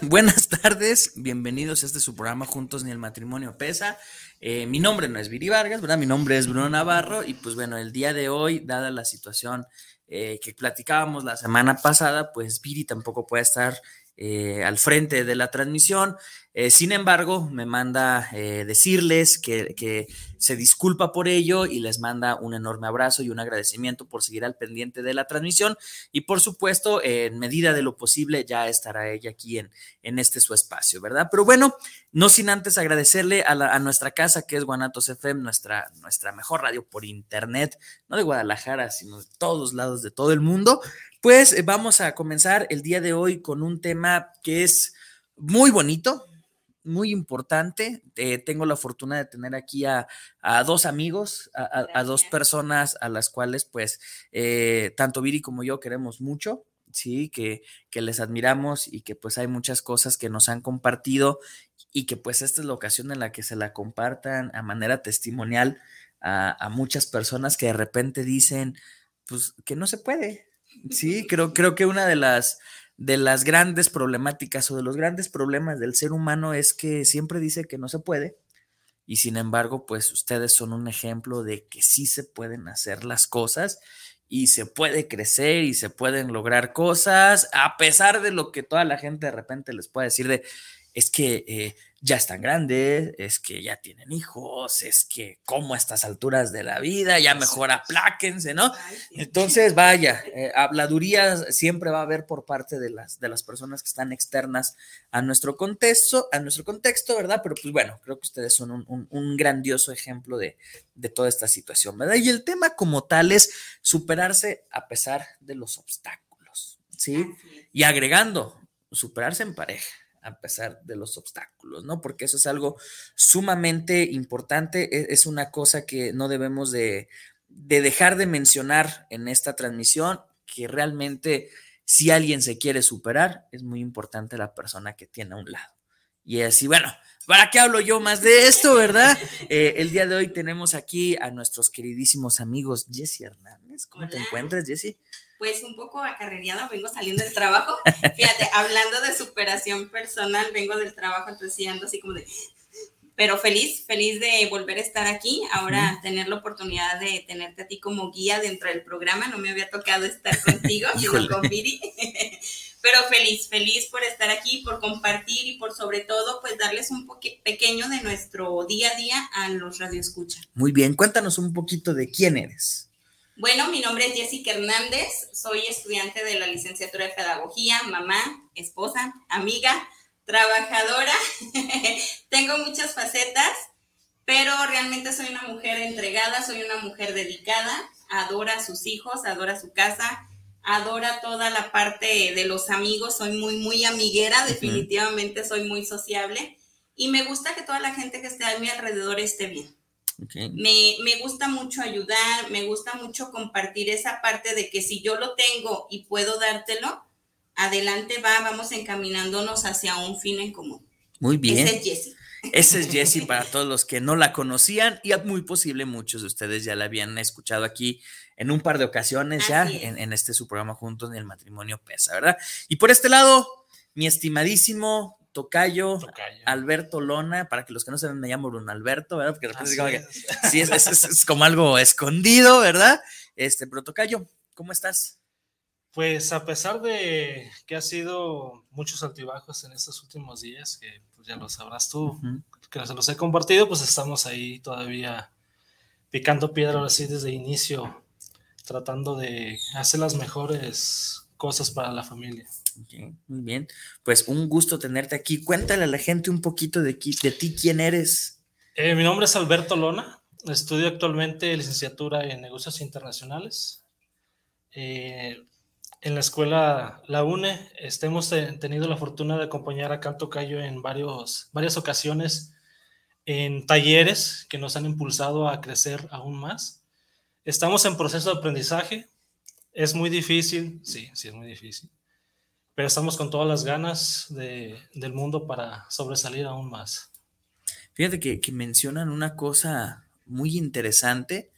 Buenas tardes, bienvenidos a este su programa Juntos ni el matrimonio pesa. Eh, mi nombre no es Viri Vargas, ¿verdad? Mi nombre es Bruno Navarro y pues bueno, el día de hoy, dada la situación eh, que platicábamos la semana pasada, pues Viri tampoco puede estar eh, al frente de la transmisión. Eh, sin embargo, me manda eh, decirles que, se disculpa por ello y les manda un enorme abrazo y un agradecimiento por seguir al pendiente de la transmisión. Y por supuesto, en medida de lo posible, ya estará ella aquí en, en este su espacio, ¿verdad? Pero bueno, no sin antes agradecerle a, nuestra casa, que es Guanatos FM, nuestra, nuestra mejor radio por internet, no de Guadalajara, sino de todos lados de todo el mundo. Pues eh, vamos a comenzar el día de hoy con un tema que es muy bonito, muy importante. Eh, tengo la fortuna de tener aquí a, dos amigos, a, dos personas a las cuales pues eh, tanto Viri como yo queremos mucho, sí, que, que les admiramos y que pues hay muchas cosas que nos han compartido y que pues esta es la ocasión en la que se la compartan a manera testimonial a, a muchas personas que de repente dicen pues que no se puede, Sí, creo, creo que una de las, de las grandes problemáticas o de los grandes problemas del ser humano es que siempre dice que no se puede y sin embargo, pues ustedes son un ejemplo de que sí se pueden hacer las cosas y se puede crecer y se pueden lograr cosas a pesar de lo que toda la gente de repente les puede decir de es que eh, ya están grandes, es que ya tienen hijos, es que como a estas alturas de la vida, ya mejor apláquense, ¿no? Entonces, vaya, eh, habladurías siempre va a haber por parte de las, de las personas que están externas a nuestro contexto, a nuestro contexto, ¿verdad? Pero pues bueno, creo que ustedes son un, grandioso ejemplo de, de toda esta situación, ¿verdad? Y el tema como tal es superarse a pesar de los obstáculos, ¿sí? Y agregando, superarse en pareja a pesar de los obstáculos, ¿no? Porque eso es algo sumamente importante, e-, es una cosa que no debemos de, dejar de mencionar en esta transmisión, que realmente si alguien se quiere superar, es muy importante la persona que tiene a un lado. Y así, bueno, ¿para qué hablo yo más de esto, verdad? Eh, el día de hoy tenemos aquí a nuestros queridísimos amigos Jesse Hernández. ¿Cómo te encuentras, Jesse? Pues un poco acarreada, vengo saliendo del trabajo. Fíjate, hablando de superación personal, vengo del trabajo, entonces sí ando así como de... Pero feliz, feliz de volver a estar aquí, ahora tener la oportunidad de tenerte a ti como guía dentro del programa, no me había tocado estar contigo, sino con Viri. Pero feliz, feliz por estar aquí, por compartir y por sobre todo, pues darles un pequeño de nuestro día a día a los radioescuchas. Muy bien, cuéntanos un poquito de quién eres. Bueno, mi nombre es Jessica Hernández, soy estudiante de la licenciatura de Pedagogía, mamá, esposa, amiga, trabajadora. Tengo muchas facetas, pero realmente soy una mujer entregada, soy una mujer dedicada, adora a sus hijos, adora su casa, adora toda la parte de los amigos, soy muy, muy amiguera, definitivamente soy muy sociable y me gusta que toda la gente que esté a mi alrededor esté bien. Me, gusta mucho ayudar, me gusta mucho compartir esa parte de que si yo lo tengo y puedo dártelo, adelante va, vamos encaminándonos hacia un fin en común. Muy bien. Ese es Jesse. Ese es Jessie para todos los que no la conocían y muy posible muchos de ustedes ya la habían escuchado aquí en un par de ocasiones ya en, en, este su programa juntos en el matrimonio pesa, ¿verdad? Y por este lado, mi estimadísimo Tocayo, Tocayo, Alberto Lona, para que los que no saben me llamo Bruno Alberto, ¿verdad? Porque de repente como que, sí, es, es, es, como algo escondido, ¿verdad? Este, pero Tocayo, ¿cómo estás? Pues a pesar de que ha sido muchos altibajos en estos últimos días, que pues ya lo sabrás tú, uh -huh. que se los he compartido, pues estamos ahí todavía picando piedra así desde inicio, tratando de hacer las mejores cosas para la familia. Muy bien, pues un gusto tenerte aquí. Cuéntale a la gente un poquito de, de ti, quién eres. Eh, mi nombre es Alberto Lona, estudio actualmente licenciatura en negocios internacionales. Eh, en la escuela La UNE este, hemos tenido la fortuna de acompañar a Canto Cayo en varios, varias ocasiones en talleres que nos han impulsado a crecer aún más. Estamos en proceso de aprendizaje. Es muy difícil, sí, sí es muy difícil, pero estamos con todas las ganas de, del mundo para sobresalir aún más. Fíjate que, que mencionan una cosa muy interesante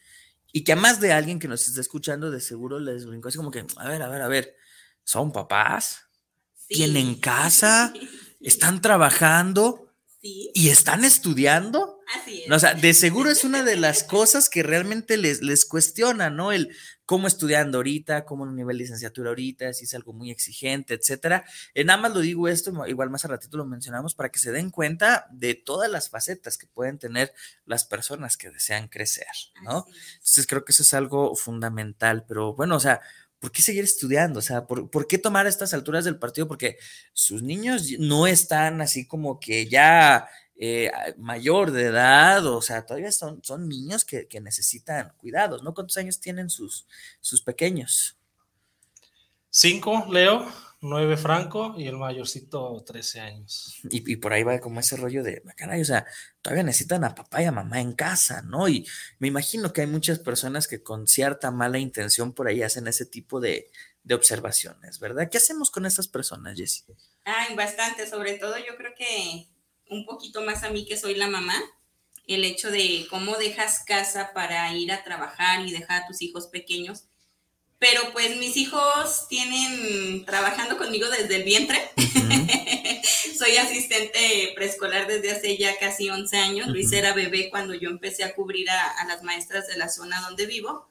y que a más de alguien que nos está escuchando, de seguro les brincó así como que, a ver, a ver, a ver, ¿son papás? Sí. ¿Tienen casa? ¿Están trabajando? Sí. ¿Y están estudiando? Así es. No, o sea, de seguro es una de las cosas que realmente les, les cuestiona, ¿no? El cómo estudiando ahorita, cómo en un nivel de licenciatura ahorita, si es algo muy exigente, etcétera. En nada más lo digo esto, igual más a ratito lo mencionamos, para que se den cuenta de todas las facetas que pueden tener las personas que desean crecer, ¿no? Entonces creo que eso es algo fundamental, pero bueno, o sea, ¿por qué seguir estudiando? O sea, ¿por, ¿por, qué tomar estas alturas del partido? Porque sus niños no están así como que ya eh, mayor de edad, o sea, todavía son, son niños que, que, necesitan cuidados, ¿no? ¿Cuántos años tienen sus, sus pequeños? Cinco, Leo, nueve, Franco, y el mayorcito, 13 años. Y, y, por ahí va como ese rollo de, caray, o sea, todavía necesitan a papá y a mamá en casa, ¿no? Y me imagino que hay muchas personas que con cierta mala intención por ahí hacen ese tipo de, de observaciones, ¿verdad? ¿Qué hacemos con estas personas, Jessie? Ay, bastante, sobre todo yo creo que un poquito más a mí que soy la mamá, el hecho de cómo dejas casa para ir a trabajar y dejar a tus hijos pequeños. Pero pues mis hijos tienen trabajando conmigo desde el vientre. Uh -huh. soy asistente preescolar desde hace ya casi 11 años. Uh -huh. Luis era bebé cuando yo empecé a cubrir a, a, las maestras de la zona donde vivo.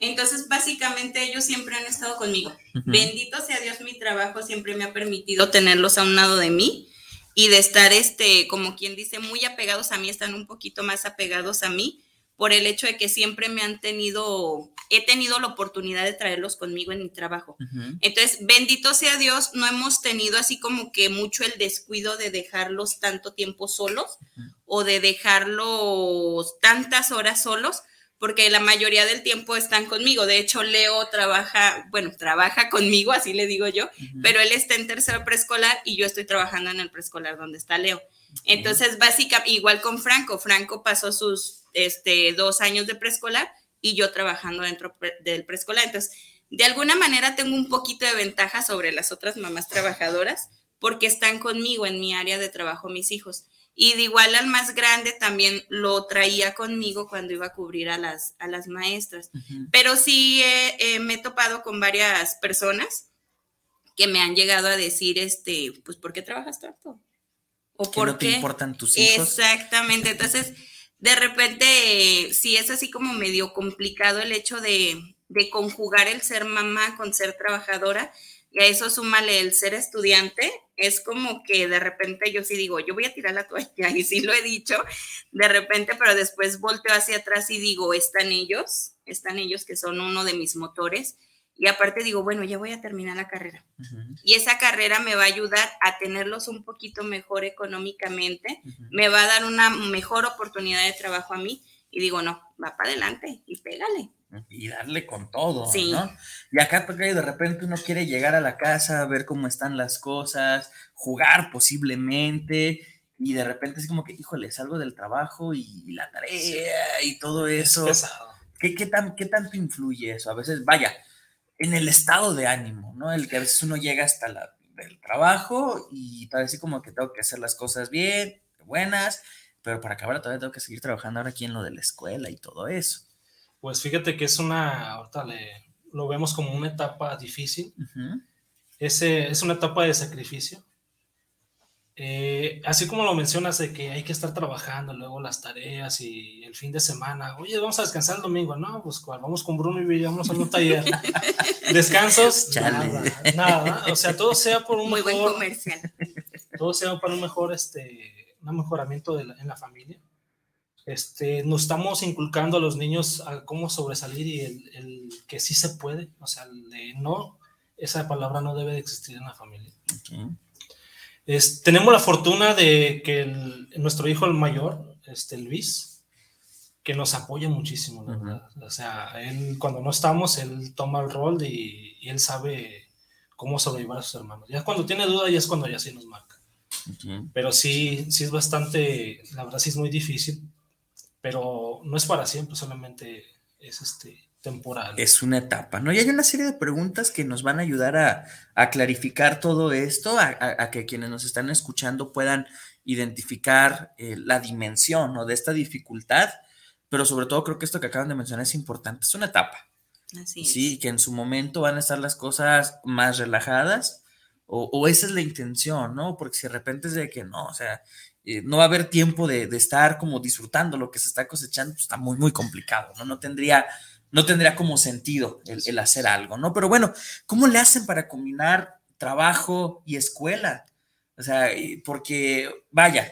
Entonces, básicamente ellos siempre han estado conmigo. Uh -huh. Bendito sea Dios, mi trabajo siempre me ha permitido tenerlos a un lado de mí y de estar, este, como quien dice, muy apegados a mí, están un poquito más apegados a mí por el hecho de que siempre me han tenido, he tenido la oportunidad de traerlos conmigo en mi trabajo. Uh -huh. Entonces, bendito sea Dios, no hemos tenido así como que mucho el descuido de dejarlos tanto tiempo solos uh -huh. o de dejarlos tantas horas solos, porque la mayoría del tiempo están conmigo. De hecho, Leo trabaja, bueno, trabaja conmigo, así le digo yo, uh -huh. pero él está en tercero preescolar y yo estoy trabajando en el preescolar donde está Leo. Entonces, básicamente, igual con Franco, Franco pasó sus este, dos años de preescolar y yo trabajando dentro del preescolar. Entonces, de alguna manera tengo un poquito de ventaja sobre las otras mamás trabajadoras porque están conmigo en mi área de trabajo mis hijos. Y de igual al más grande también lo traía conmigo cuando iba a cubrir a las, a las maestras. Uh -huh. Pero sí eh, eh, me he topado con varias personas que me han llegado a decir, este, pues, ¿por qué trabajas tanto? ¿O por no qué? te importan tus hijos? Exactamente. Entonces, de repente, sí es así como medio complicado el hecho de, de conjugar el ser mamá con ser trabajadora y a eso súmale el ser estudiante, es como que de repente yo sí digo, yo voy a tirar la toalla, y sí lo he dicho, de repente, pero después volteo hacia atrás y digo, están ellos, están ellos que son uno de mis motores, y aparte digo, bueno, ya voy a terminar la carrera. Uh -huh. Y esa carrera me va a ayudar a tenerlos un poquito mejor económicamente, uh -huh. me va a dar una mejor oportunidad de trabajo a mí, y digo, no, va para adelante y pégale y darle con todo, sí. ¿no? Y acá porque de repente uno quiere llegar a la casa, ver cómo están las cosas, jugar posiblemente, y de repente es como que, híjole, salgo del trabajo y la tarea y todo eso. ¿Qué, qué, tan, ¿Qué tanto influye eso? A veces, vaya, en el estado de ánimo, ¿no? El que a veces uno llega hasta la, el trabajo y parece como que tengo que hacer las cosas bien, buenas, pero para acabar todavía tengo que seguir trabajando ahora aquí en lo de la escuela y todo eso. Pues fíjate que es una, ahorita le, lo vemos como una etapa difícil. Ese, es una etapa de sacrificio. Eh, así como lo mencionas de que hay que estar trabajando, luego las tareas y el fin de semana, oye, vamos a descansar el domingo, no, pues vamos con Bruno y vamos a un taller. Descansos, nada, nada, o sea, todo sea por un Muy buen comercial. Todo sea para un mejor, este, un mejoramiento de en la familia. Este, nos estamos inculcando a los niños a cómo sobresalir y el, el que sí se puede, o sea, el de no, esa palabra no debe de existir en la familia. Es, tenemos la fortuna de que el, nuestro hijo el mayor, este, Luis, que nos apoya muchísimo, la verdad. O sea, él cuando no estamos, él toma el rol y, y, él sabe cómo sobrevivir a sus hermanos. Ya cuando tiene duda, ya es cuando ya sí nos marca. Pero sí, sí es bastante, la verdad sí es muy difícil, pero no es para siempre, solamente es este temporal. Es una etapa, ¿no? Y hay una serie de preguntas que nos van a ayudar a, a clarificar todo esto, a, a, a, que quienes nos están escuchando puedan identificar eh, la dimensión ¿no? de esta dificultad, pero sobre todo creo que esto que acaban de mencionar es importante, es una etapa. Así sí, que en su momento van a estar las cosas más relajadas, o, o, esa es la intención, ¿no? Porque si de repente es de que no, o sea, eh, no va a haber tiempo de, estar como disfrutando lo que se está cosechando, pues está muy, muy complicado, ¿no? No tendría no tendría como sentido el, hacer algo, ¿no? Pero bueno, ¿cómo le hacen para combinar trabajo y escuela? O sea, porque, vaya,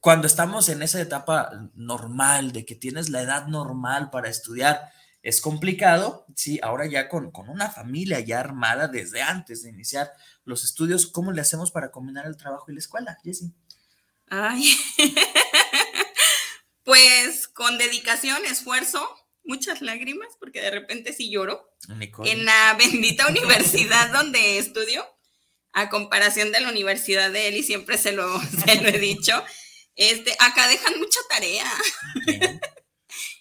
cuando estamos en esa etapa normal, de que tienes la edad normal para estudiar, es complicado, sí, ahora ya con, con una familia ya armada desde antes de iniciar los estudios, ¿cómo le hacemos para combinar el trabajo y la escuela, Jessie? Ay, pues con dedicación, esfuerzo, muchas lágrimas, porque de repente sí lloro. Nicole. En la bendita universidad donde estudio, a comparación de la universidad de él, y siempre se lo, se lo he dicho, este, acá dejan mucha tarea. Okay.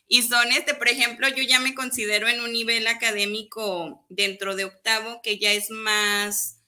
y son, este, por ejemplo, yo ya me considero en un nivel académico dentro de octavo que ya es más,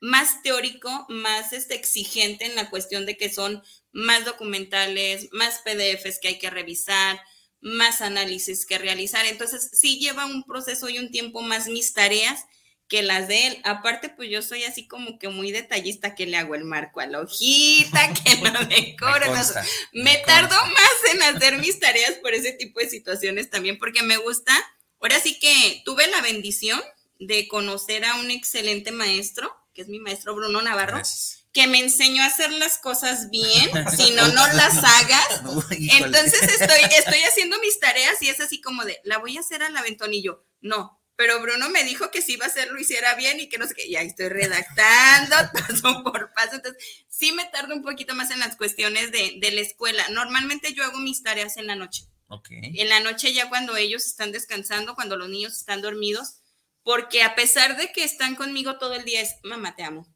más teórico, más este, exigente en la cuestión de que son más documentales, más PDFs que hay que revisar, más análisis que realizar. Entonces, sí lleva un proceso y un tiempo más mis tareas que las de él. Aparte, pues yo soy así como que muy detallista, que le hago el marco a la hojita, que lo decoro. me, consta, me, me tardo más en hacer mis tareas por ese tipo de situaciones también, porque me gusta. Ahora sí que tuve la bendición de conocer a un excelente maestro, que es mi maestro Bruno Navarro. Gracias que me enseñó a hacer las cosas bien, si no, no las hagas. Entonces estoy, estoy haciendo mis tareas y es así como de, la voy a hacer al aventonillo. No, pero Bruno me dijo que si iba a hacer lo hiciera bien y que no sé qué, y ahí estoy redactando paso por paso. Entonces, sí me tardo un poquito más en las cuestiones de, de la escuela. Normalmente yo hago mis tareas en la noche. Okay. En la noche ya cuando ellos están descansando, cuando los niños están dormidos, porque a pesar de que están conmigo todo el día es, mamá, te amo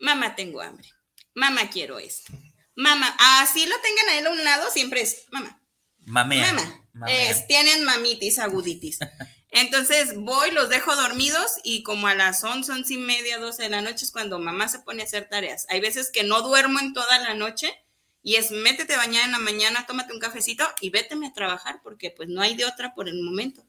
mamá, tengo hambre, mamá, quiero esto, mamá, así lo tengan a él a un lado, siempre es, mamá. Mamea. Mamá. Mamea. Es, tienen mamitis, aguditis. Entonces voy, los dejo dormidos y como a las 11, 11 y media, 12 de la noche es cuando mamá se pone a hacer tareas. Hay veces que no duermo en toda la noche y es métete a bañar en la mañana, tómate un cafecito y véteme a trabajar porque pues no hay de otra por el momento.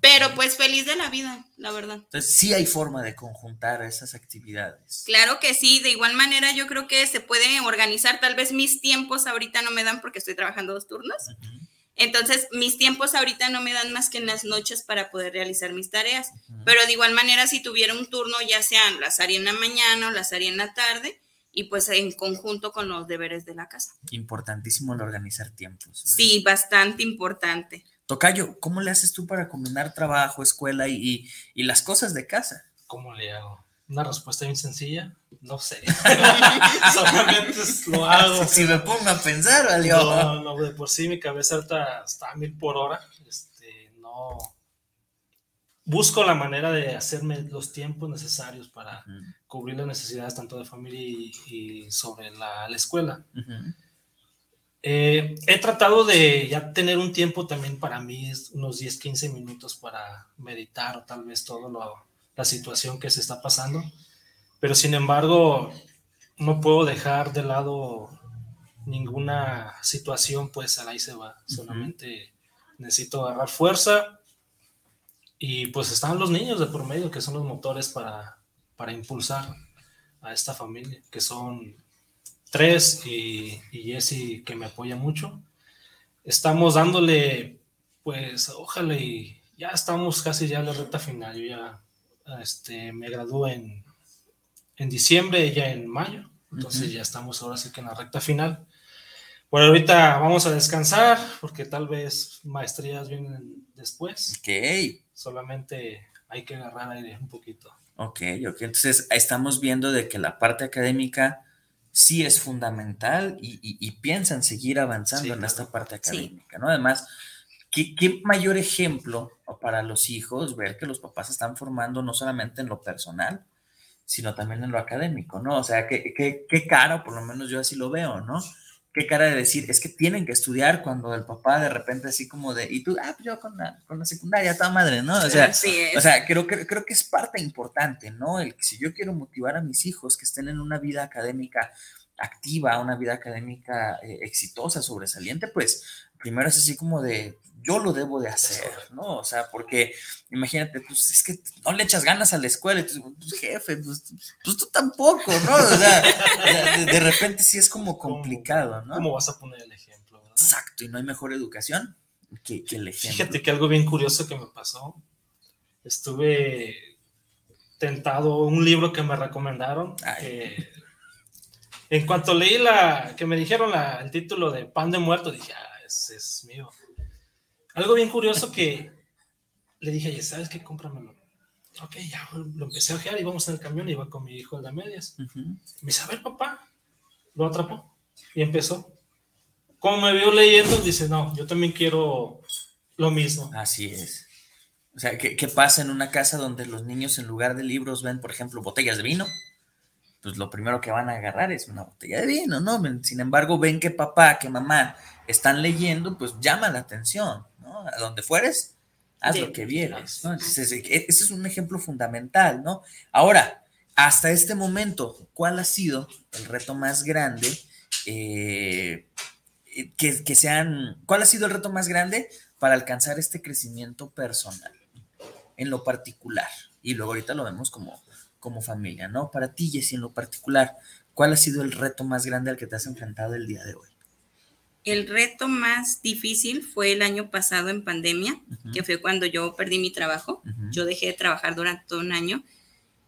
Pero pues feliz de la vida, la verdad. Entonces sí hay forma de conjuntar esas actividades. Claro que sí, de igual manera yo creo que se puede organizar, tal vez mis tiempos ahorita no me dan porque estoy trabajando dos turnos. Uh -huh. Entonces, mis tiempos ahorita no me dan más que en las noches para poder realizar mis tareas. Uh -huh. Pero de igual manera, si tuviera un turno, ya sean las haría en la mañana o las haría en la tarde, y pues en conjunto con los deberes de la casa. Importantísimo el organizar tiempos. ¿no? Sí, bastante importante. Tocayo, ¿cómo le haces tú para combinar trabajo, escuela y, y, y las cosas de casa? ¿Cómo le hago? Una respuesta bien sencilla, no sé. Solamente lo hago. Si me pongo a pensar, ¿vale? No, no, de por sí mi cabeza está, está a mil por hora. Este, no. Busco la manera de hacerme los tiempos necesarios para uh -huh. cubrir las necesidades tanto de familia y, y sobre la, la escuela. Uh -huh. Eh, he tratado de ya tener un tiempo también para mí, unos 10, 15 minutos para meditar o tal vez todo lo, la situación que se está pasando, pero sin embargo no puedo dejar de lado ninguna situación, pues ahí se va. Solamente necesito agarrar fuerza y pues están los niños de por medio, que son los motores para, para impulsar a esta familia, que son tres y, y Jesse que me apoya mucho. Estamos dándole, pues ojalá y ya estamos casi ya en la recta final. Yo ya este, me gradué en, en diciembre, ella en mayo, entonces ya estamos ahora sí que en la recta final. Por ahorita vamos a descansar porque tal vez maestrías vienen después. Ok. Solamente hay que agarrar aire un poquito. Ok, ok. Entonces estamos viendo de que la parte académica sí es fundamental y, y, y piensan seguir avanzando Sí, en claro. esta parte académica, ¿no? Además, ¿qué, qué mayor ejemplo para los hijos ver que los papás están formando no solamente en lo personal, sino también en lo académico, ¿no? O sea, qué, qué, qué cara, por lo menos yo así lo veo, ¿no? Qué cara de decir, es que tienen que estudiar cuando el papá de repente así como de, y tú, ah, pues yo con la, con la secundaria, toda madre, ¿no? O sea, es. o sea, creo, que creo que es parte importante, ¿no? El que si yo quiero motivar a mis hijos que estén en una vida académica activa, una vida académica eh, exitosa, sobresaliente, pues primero es así como de, yo lo debo de hacer, ¿no? O sea, porque imagínate, pues es que no le echas ganas a la escuela, y tú, pues jefe, pues, pues tú tampoco, ¿no? O sea, de, de repente sí es como complicado, ¿no? ¿Cómo vas a poner el ejemplo? Exacto, y no hay mejor educación que, que el ejemplo. Fíjate que algo bien curioso que me pasó. Estuve tentado un libro que me recomendaron. Que en cuanto leí la que me dijeron la- el título de Pan de Muerto, dije, ah, ese es mío. Algo bien curioso que le dije, sabes qué, cómpramelo. Ok, ya lo empecé a ojear y vamos en el camión y iba con mi hijo el de medias. Me dice, a ver, papá. Lo atrapó y empezó. Como me vio leyendo, dice, no, yo también quiero lo mismo. Así es. O sea, ¿qué, qué pasa en una casa donde los niños en lugar de libros ven, por ejemplo, botellas de vino? Pues lo primero que van a agarrar es una botella de vino, ¿no? Sin embargo, ven que papá, que mamá están leyendo, pues llama la atención, ¿no? A donde fueres, haz Sí. lo que vieres, ¿no? Entonces, e- ese es un ejemplo fundamental, ¿no? Ahora, hasta este momento, ¿cuál ha sido el reto más grande eh, que, que sean, cuál ha sido el reto más grande para alcanzar este crecimiento personal en lo particular? Y luego ahorita lo vemos como, como familia, ¿no? Para ti, Jessy, en lo particular, ¿cuál ha sido el reto más grande al que te has enfrentado el día de hoy? El reto más difícil fue el año pasado en pandemia, que fue cuando yo perdí mi trabajo. Yo dejé de trabajar durante todo un año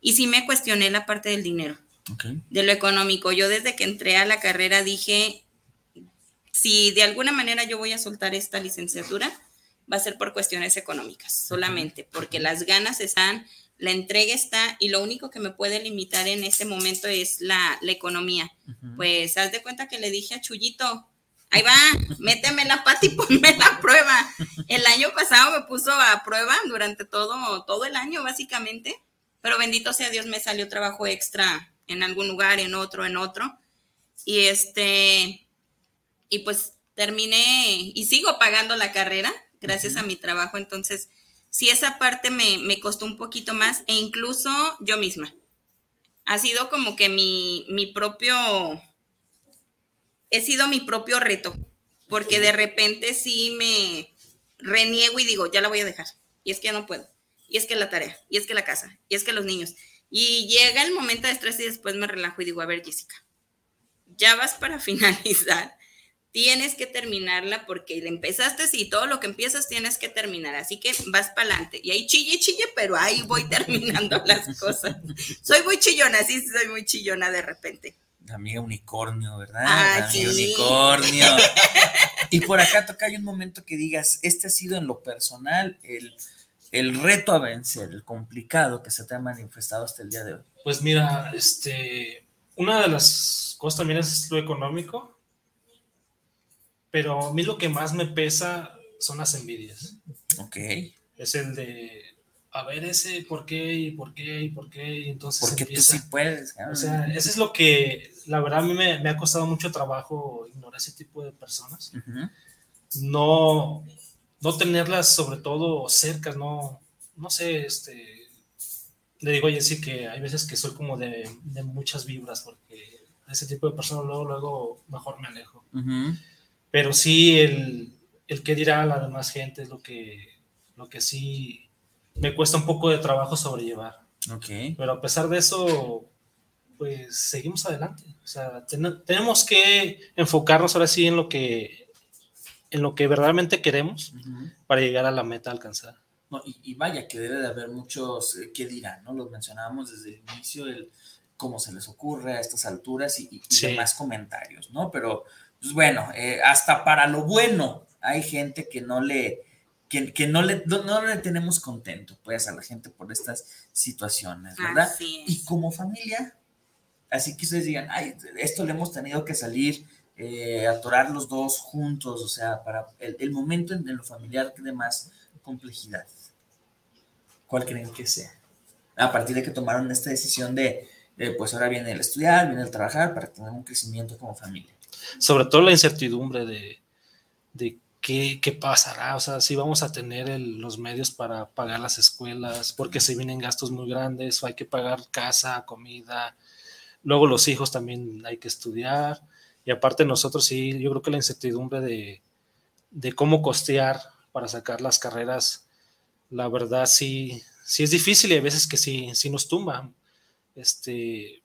y sí me cuestioné la parte del dinero, de lo económico. Yo desde que entré a la carrera dije, si de alguna manera yo voy a soltar esta licenciatura, va a ser por cuestiones económicas solamente, porque las ganas están, la entrega está y lo único que me puede limitar en este momento es la, la economía. Pues haz de cuenta que le dije a Chuyito, ahí va, méteme la pata y ponme la prueba. El año pasado me puso a prueba durante todo, todo el año básicamente, pero bendito sea Dios me salió trabajo extra en algún lugar, en otro, en otro. Y este, y pues terminé y sigo pagando la carrera gracias a mi trabajo, entonces sí esa parte me, me costó un poquito más e incluso yo misma. Ha sido como que mi, mi propio, he sido mi propio reto, porque de repente sí me reniego y digo, ya la voy a dejar, y es que ya no puedo, y es que la tarea, y es que la casa, y es que los niños. Y llega el momento de estrés y después me relajo y digo, a ver, Jessica, ya vas para finalizar, tienes que terminarla porque la empezaste y todo lo que empiezas tienes que terminar, así que vas para adelante. Y ahí chille, chille, pero ahí voy terminando las cosas. Soy muy chillona, sí, soy muy chillona de repente. Amiga unicornio, ¿verdad? Ah, La amiga sí. unicornio. y por acá toca hay un momento que digas, este ha sido en lo personal el, el reto a vencer, el complicado que se te ha manifestado hasta el día de hoy. Pues mira, este, una de las cosas también es lo económico, pero a mí lo que más me pesa son las envidias. Ok. Es el de, a ver ese, ¿por qué? ¿Y por qué? ¿Y por qué? Y entonces Porque tú empieza. sí puedes. O sea, eso es lo que, la verdad, a mí me, me ha costado mucho trabajo ignorar ese tipo de personas. Ujú. No, no tenerlas sobre todo cercas, no, no sé, este, le digo a Jessy que hay veces que soy como de, de muchas vibras porque ese tipo de personas, luego, luego mejor me alejo. Pero sí, el, el qué dirá la demás gente es lo que, lo que sí me cuesta un poco de trabajo sobrellevar. Ok. Pero a pesar de eso, pues seguimos adelante. O sea, ten- tenemos que enfocarnos ahora sí en lo que, en lo que verdaderamente queremos Ujú. para llegar a la meta a alcanzar. No, y, y vaya que debe de haber muchos eh, que dirán, ¿no? Los mencionábamos desde el inicio, el cómo se les ocurre a estas alturas y, y Sí. demás comentarios, ¿no? Pero, pues bueno, eh, hasta para lo bueno hay gente que no le, que, que no, le, no, no le tenemos contento, pues, a la gente por estas situaciones, ¿verdad? Así Y como familia, así que ustedes digan, ay, esto le hemos tenido que salir, eh, atorar los dos juntos, o sea, para el, el momento en, en lo familiar de más complejidad. ¿Cuál creen que sea? A partir de que tomaron esta decisión de, de, pues ahora viene el estudiar, viene el trabajar para tener un crecimiento como familia. Sobre todo la incertidumbre de, de qué, qué pasará, o sea, si vamos a tener el- los medios para pagar las escuelas, porque se vienen gastos muy grandes, hay que pagar casa, comida, luego los hijos también hay que estudiar, y aparte nosotros sí, yo creo que la incertidumbre de, de cómo costear para sacar las carreras, la verdad sí, sí es difícil y hay veces que sí, sí nos tumba, este,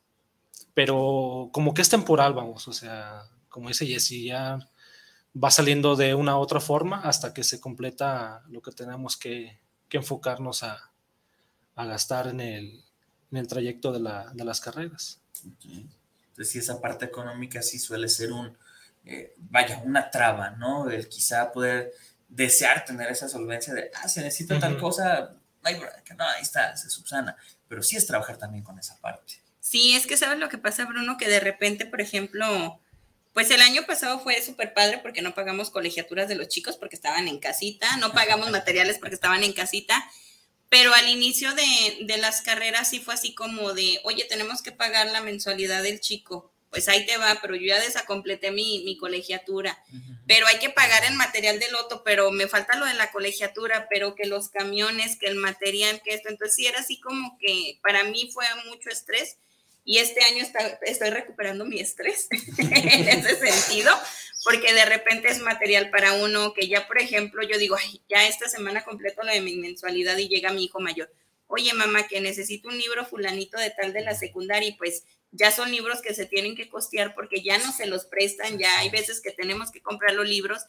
pero como que es temporal, vamos, o sea, como dice Jessy, ya va saliendo de una u otra forma hasta que se completa lo que tenemos que, que enfocarnos a, a gastar en el, en el trayecto de, la, de las carreras. Ok. Entonces, sí, esa parte económica sí suele ser un, eh, vaya, una traba, ¿no? El quizá poder desear tener esa solvencia de, ah, se necesita tal cosa, bronca, no, ahí está, se subsana. Pero sí es trabajar también con esa parte. Sí, es que sabes lo que pasa, Bruno, que de repente, por ejemplo, pues el año pasado fue súper padre porque no pagamos colegiaturas de los chicos porque estaban en casita, no pagamos materiales porque estaban en casita, pero al inicio de, de las carreras sí fue así como de, oye, tenemos que pagar la mensualidad del chico, pues ahí te va, pero yo ya desacompleté mi, mi colegiatura, pero hay que pagar el material del loto, pero me falta lo de la colegiatura, pero que los camiones, que el material, que esto, entonces sí era así como que para mí fue mucho estrés y este año estoy recuperando mi estrés en ese sentido, porque de repente es material para uno que ya, por ejemplo, yo digo, ya esta semana completo lo de mi mensualidad y llega mi hijo mayor. Oye, mamá, que necesito un libro fulanito de tal de la secundaria y pues ya son libros que se tienen que costear porque ya no se los prestan, ya hay veces que tenemos que comprar los libros.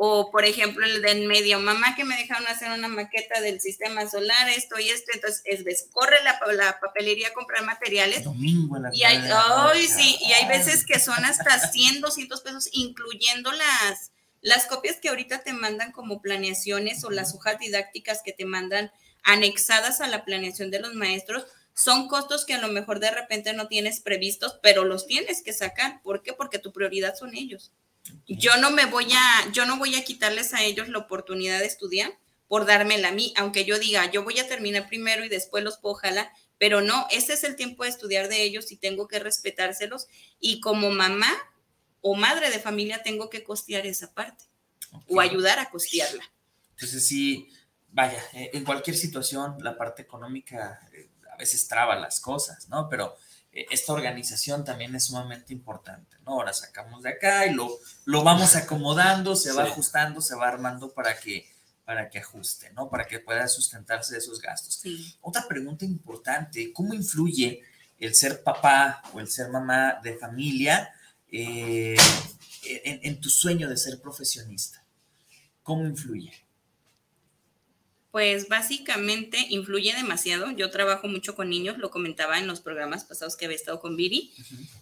O, por ejemplo, el de en medio, mamá que me dejaron hacer una maqueta del sistema solar, esto y esto, entonces es ves, corre la, la papelería a comprar materiales Domingo en la y hay, sí, y hay veces que son hasta 100, 200 pesos, incluyendo las, las copias que ahorita te mandan como planeaciones o las hojas didácticas que te mandan anexadas a la planeación de los maestros. Son costos que a lo mejor de repente no tienes previstos, pero los tienes que sacar. ¿Por qué? Porque tu prioridad son ellos. Yo no me voy a, yo no voy a quitarles a ellos la oportunidad de estudiar por dármela a mí, aunque yo diga, yo voy a terminar primero y después los puedo jalar, pero no, ese es el tiempo de estudiar de ellos y tengo que respetárselos y como mamá o madre de familia tengo que costear esa parte o ayudar a costearla. Entonces sí, vaya, eh, en cualquier situación la parte económica eh, a veces traba las cosas, ¿no? Pero esta organización también es sumamente importante, ¿no? Ahora sacamos de acá y lo, lo vamos acomodando, se va Sí. ajustando, se va armando para que, para que ajuste, ¿no? Para que pueda sustentarse de esos gastos. Sí. Otra pregunta importante, ¿cómo influye el ser papá o el ser mamá de familia eh, en, en tu sueño de ser profesionista? ¿Cómo influye? Pues básicamente influye demasiado. Yo trabajo mucho con niños, lo comentaba en los programas pasados que había estado con Viri.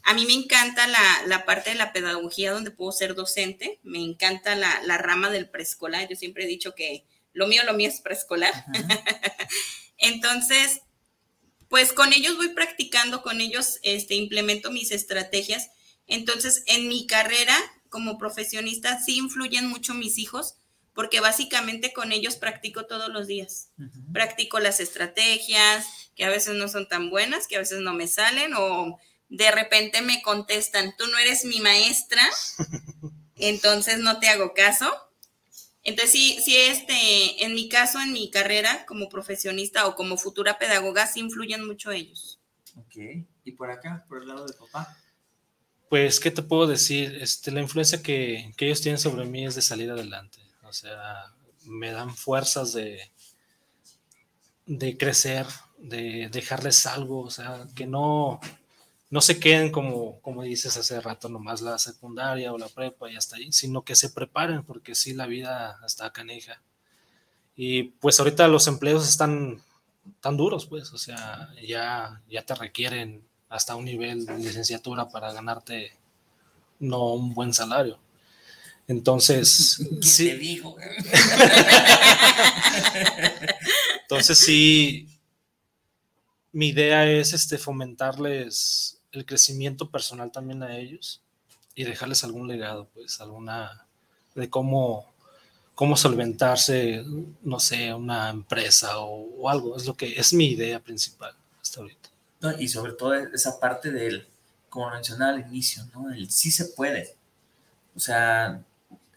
A mí me encanta la, la parte de la pedagogía donde puedo ser docente, me encanta la, la rama del preescolar. Yo siempre he dicho que lo mío, lo mío es preescolar. Entonces, pues con ellos voy practicando, con ellos este, implemento mis estrategias. Entonces, en mi carrera como profesionista sí influyen mucho mis hijos, porque básicamente con ellos practico todos los días. Practico las estrategias, que a veces no son tan buenas, que a veces no me salen, o de repente me contestan, tú no eres mi maestra, entonces no te hago caso. Entonces, sí, sí, este, en mi caso, en mi carrera como profesionista o como futura pedagoga, sí influyen mucho ellos. Ok, y por acá, por el lado de papá. Pues, ¿qué te puedo decir? Este, la influencia que, que ellos tienen sobre mí es de salir adelante. O sea, me dan fuerzas de, de crecer, de dejarles algo, o sea, que no, no se queden como, como dices hace rato, nomás la secundaria o la prepa y hasta ahí, sino que se preparen, porque sí, la vida está canija. Y pues ahorita los empleos están tan duros, pues, o sea, ya, ya te requieren hasta un nivel de licenciatura para ganarte no un buen salario. Entonces, sí. Te digo. Entonces, sí, mi idea es este, fomentarles el crecimiento personal también a ellos y dejarles algún legado, pues, alguna de cómo, cómo solventarse, no sé, una empresa o, o algo. Es lo que es mi idea principal hasta ahorita. No, y sobre todo esa parte del, como mencionaba al inicio, ¿no? El sí se puede. O sea,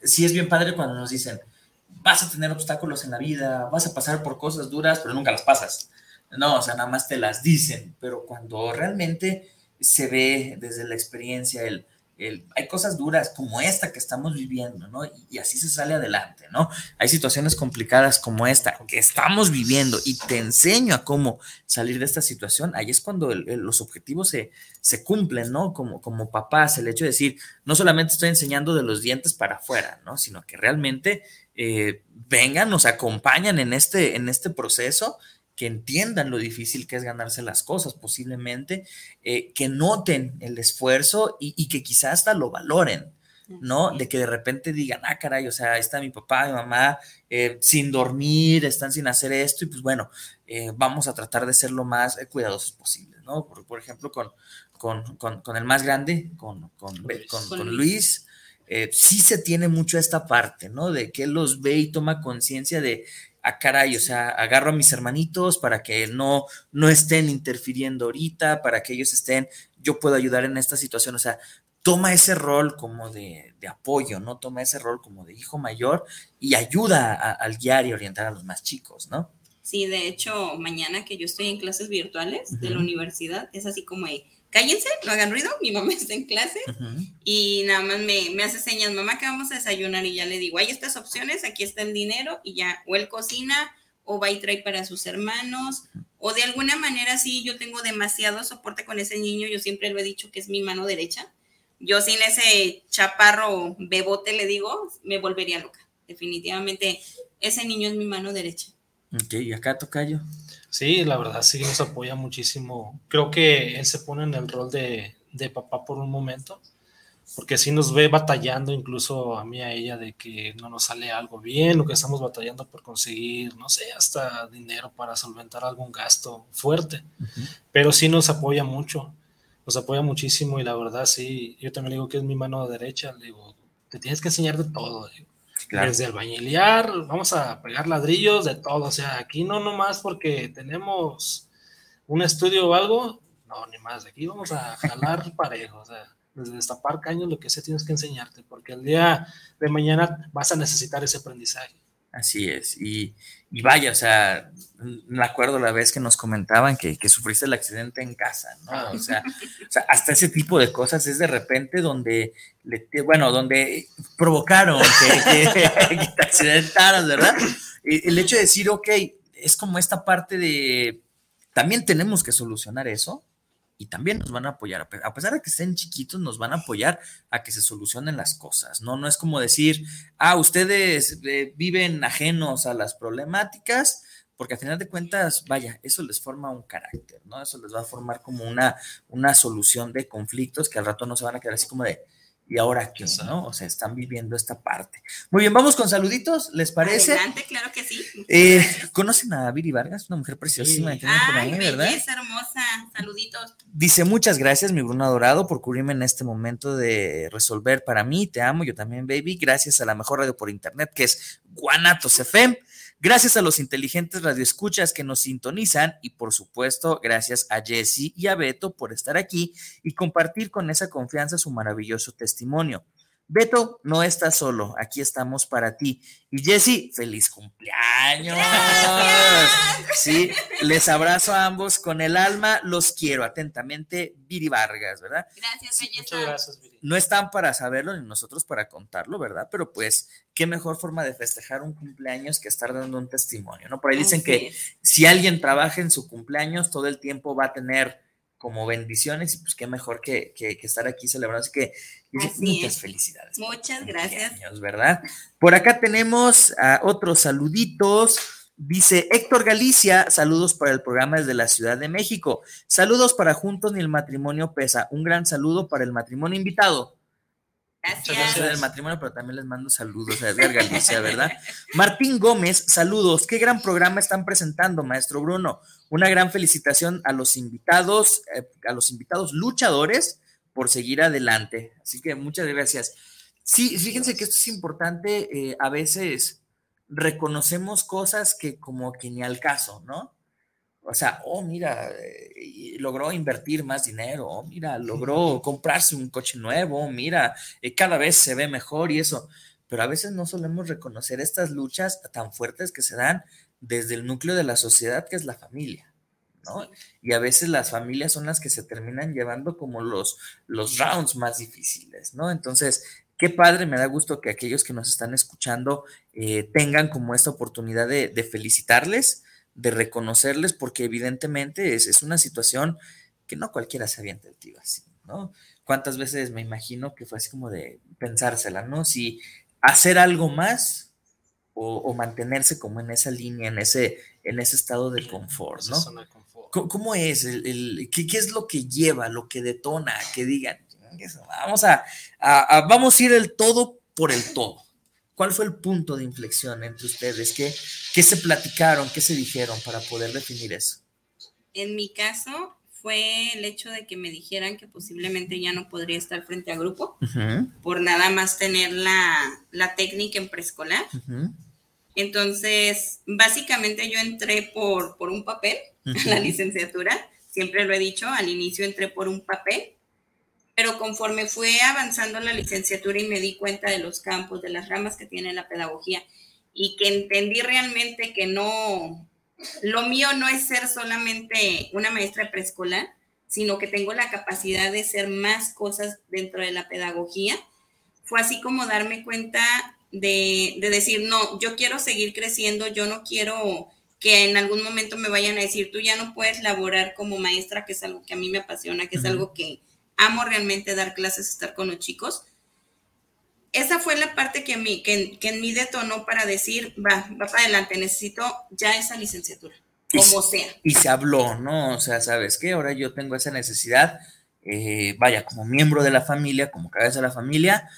sí es bien padre cuando nos dicen, vas a tener obstáculos en la vida, vas a pasar por cosas duras, pero nunca las pasas. No, o sea, nada más te las dicen, pero cuando realmente se ve desde la experiencia el, hay cosas duras como esta que estamos viviendo, ¿no? Y, así se sale adelante, ¿no? Hay situaciones complicadas como esta que estamos viviendo y te enseño a cómo salir de esta situación. Ahí es cuando los objetivos se, se cumplen, ¿no? Como, como papás, el hecho de decir, no solamente estoy enseñando de los dientes para afuera, ¿no? Sino que realmente eh, vengan, nos acompañan en este, en este proceso que entiendan lo difícil que es ganarse las cosas posiblemente, eh, que noten el esfuerzo y, y, que quizás hasta lo valoren, ¿no? De que de repente digan, ah, caray, o sea, ahí está mi papá, mi mamá, eh, sin dormir, están sin hacer esto, y pues bueno, eh, vamos a tratar de ser lo más cuidadosos posible, ¿no? Por, por ejemplo, con, con, con, con, el más grande, con, con Luis, Luis eh, sí se tiene mucho esta parte, ¿no? De que él los ve y toma conciencia de, ah, caray, o sea, agarro a mis hermanitos para que no, no estén interfiriendo ahorita, para que ellos estén, yo puedo ayudar en esta situación, o sea, toma ese rol como de, de apoyo, ¿no? Toma ese rol como de hijo mayor y ayuda a, al guiar y orientar a los más chicos, ¿no? Sí, de hecho, mañana que yo estoy en clases virtuales uh -huh. de la universidad, es así como de, cállense, no hagan ruido, mi mamá está en clase uh -huh. y nada más me, me, hace señas, mamá, que vamos a desayunar y ya le digo, hay estas opciones, aquí está el dinero y ya, o él cocina o va y trae para sus hermanos, uh -huh. o de alguna manera sí, yo tengo demasiado soporte con ese niño, yo siempre lo he dicho que es mi mano derecha, yo sin ese chaparro bebote, le digo, me volvería loca, definitivamente, ese niño es mi mano derecha. Ok, y acá Tocayo. Sí, la verdad sí nos apoya muchísimo. Creo que él se pone en el rol de, de papá por un momento, porque sí nos ve batallando, incluso a mí a ella, de que no nos sale algo bien, o que estamos batallando por conseguir, no sé, hasta dinero para solventar algún gasto fuerte. Uh -huh. Pero sí nos apoya mucho, nos apoya muchísimo y la verdad sí, yo también le digo que es mi mano derecha, le digo, te tienes que enseñar de todo, digo Claro. Desde albañilear, vamos a pegar ladrillos, de todo. O sea, aquí no nomás porque tenemos un estudio o algo, no, ni más. Aquí vamos a jalar parejo. O sea, desde destapar caños, lo que sea tienes que enseñarte, porque el día de mañana vas a necesitar ese aprendizaje. Así es. Y, y vaya, o sea, me acuerdo la vez que nos comentaban que, que sufriste el accidente en casa, ¿no? O sea, o sea, hasta ese tipo de cosas es de repente donde, le, bueno, donde provocaron que, que, que te accidentaras, ¿verdad? El hecho de decir, ok, es como esta parte de, también tenemos que solucionar eso, y también nos van a apoyar, a pesar de que estén chiquitos, nos van a apoyar a que se solucionen las cosas, ¿no? No es como decir, ah, ustedes eh, viven ajenos a las problemáticas, porque al final de cuentas, vaya, eso les forma un carácter, ¿no? Eso les va a formar como una, una solución de conflictos que al rato no se van a quedar así como de, ¿y ahora qué? ¿no? O sea, están viviendo esta parte. Muy bien, vamos con saluditos, ¿les parece? Adelante, claro que sí. Eh, ¿Conocen a Viri Vargas? Una mujer preciosísima. Sí. Ay, ahí, ¿verdad? Es hermosa, saluditos. Dice, muchas gracias, mi Bruno adorado, por cubrirme en este momento de resolver para mí. Te amo, yo también, baby. Gracias a la mejor radio por internet, que es Guanatos FM. Gracias a los inteligentes radioescuchas que nos sintonizan y por supuesto gracias a Jesse y a Beto por estar aquí y compartir con esa confianza su maravilloso testimonio. Beto, no estás solo, aquí estamos para ti. Y Jessy, feliz cumpleaños. Sí, les abrazo a ambos con el alma, los quiero atentamente, Viri Vargas, ¿verdad? Gracias, belleza. Muchas gracias, Viri. No están para saberlo ni nosotros para contarlo, ¿verdad? Pero pues, qué mejor forma de festejar un cumpleaños que estar dando un testimonio, ¿no? Por ahí dicen Así que es. si alguien trabaja en su cumpleaños, todo el tiempo va a tener como bendiciones y pues qué mejor que, que- que estar aquí celebrando. Así que Así muchas es. felicidades. Muchas gracias. cumpleaños, ¿verdad? Por acá tenemos a otros saluditos. Dice Héctor Galicia, saludos para el programa desde la Ciudad de México. Saludos para Juntos ni el matrimonio pesa. Un gran saludo para el matrimonio invitado. Muchas gracias Gracias. del matrimonio, pero también les mando saludos a Edgar Galicia, ¿verdad? Martín Gómez, saludos. Qué gran programa están presentando, maestro Bruno. Una gran felicitación a los invitados, eh, a los invitados luchadores por seguir adelante. Así que muchas gracias. Sí, fíjense que esto es importante. eh, a veces reconocemos cosas que como que ni al caso, ¿no? O sea, oh, mira, eh, logró invertir más dinero, oh, mira, logró comprarse un coche nuevo, oh, mira, eh, cada vez se ve mejor y eso. Pero a veces no solemos reconocer estas luchas tan fuertes que se dan desde el núcleo de la sociedad, que es la familia, ¿no? Y a veces las familias son las que se terminan llevando como los, los rounds más difíciles, ¿no? Entonces, qué padre, me da gusto que aquellos que nos están escuchando eh, tengan como esta oportunidad de, de felicitarles, de reconocerles, porque evidentemente es, es una situación que no cualquiera se avienta el así, ¿no? ¿Cuántas veces me imagino que fue así como de pensársela, ¿no? Si hacer algo más o, o mantenerse como en esa línea, en ese, en ese estado de confort, ¿no? zona de confort. ¿Cómo, cómo es? El, el- ¿qué, qué es lo que lleva, lo que detona, que digan, vamos a, a- a- vamos a ir el todo por el todo? ¿Cuál fue el punto de inflexión entre ustedes? ¿Qué, qué se platicaron, qué se dijeron para poder definir eso? En mi caso fue el hecho de que me dijeran que posiblemente ya no podría estar frente a grupo Ujú, por nada más tener la, la técnica en preescolar. ujú, Entonces, básicamente yo entré por, por un papel a la licenciatura, siempre lo he dicho, al inicio entré por un papel, pero conforme fue avanzando la licenciatura y me di cuenta de los campos, de las ramas que tiene la pedagogía y que entendí realmente que no, lo mío no es ser solamente una maestra preescolar, sino que tengo la capacidad de ser más cosas dentro de la pedagogía. Fue así como darme cuenta de, de decir, no, yo quiero seguir creciendo, yo no quiero que en algún momento me vayan a decir, tú ya no puedes laborar como maestra, que es algo que a mí me apasiona, que es algo que amo realmente dar clases, estar con los chicos. Esa fue la parte que, mí, que, que en mí detonó para decir, va, va para adelante, necesito ya esa licenciatura, como sea. y se habló, ¿no? O sea, ¿sabes qué? Ahora yo tengo esa necesidad, eh, vaya, como miembro de la familia, como cabeza de la familia,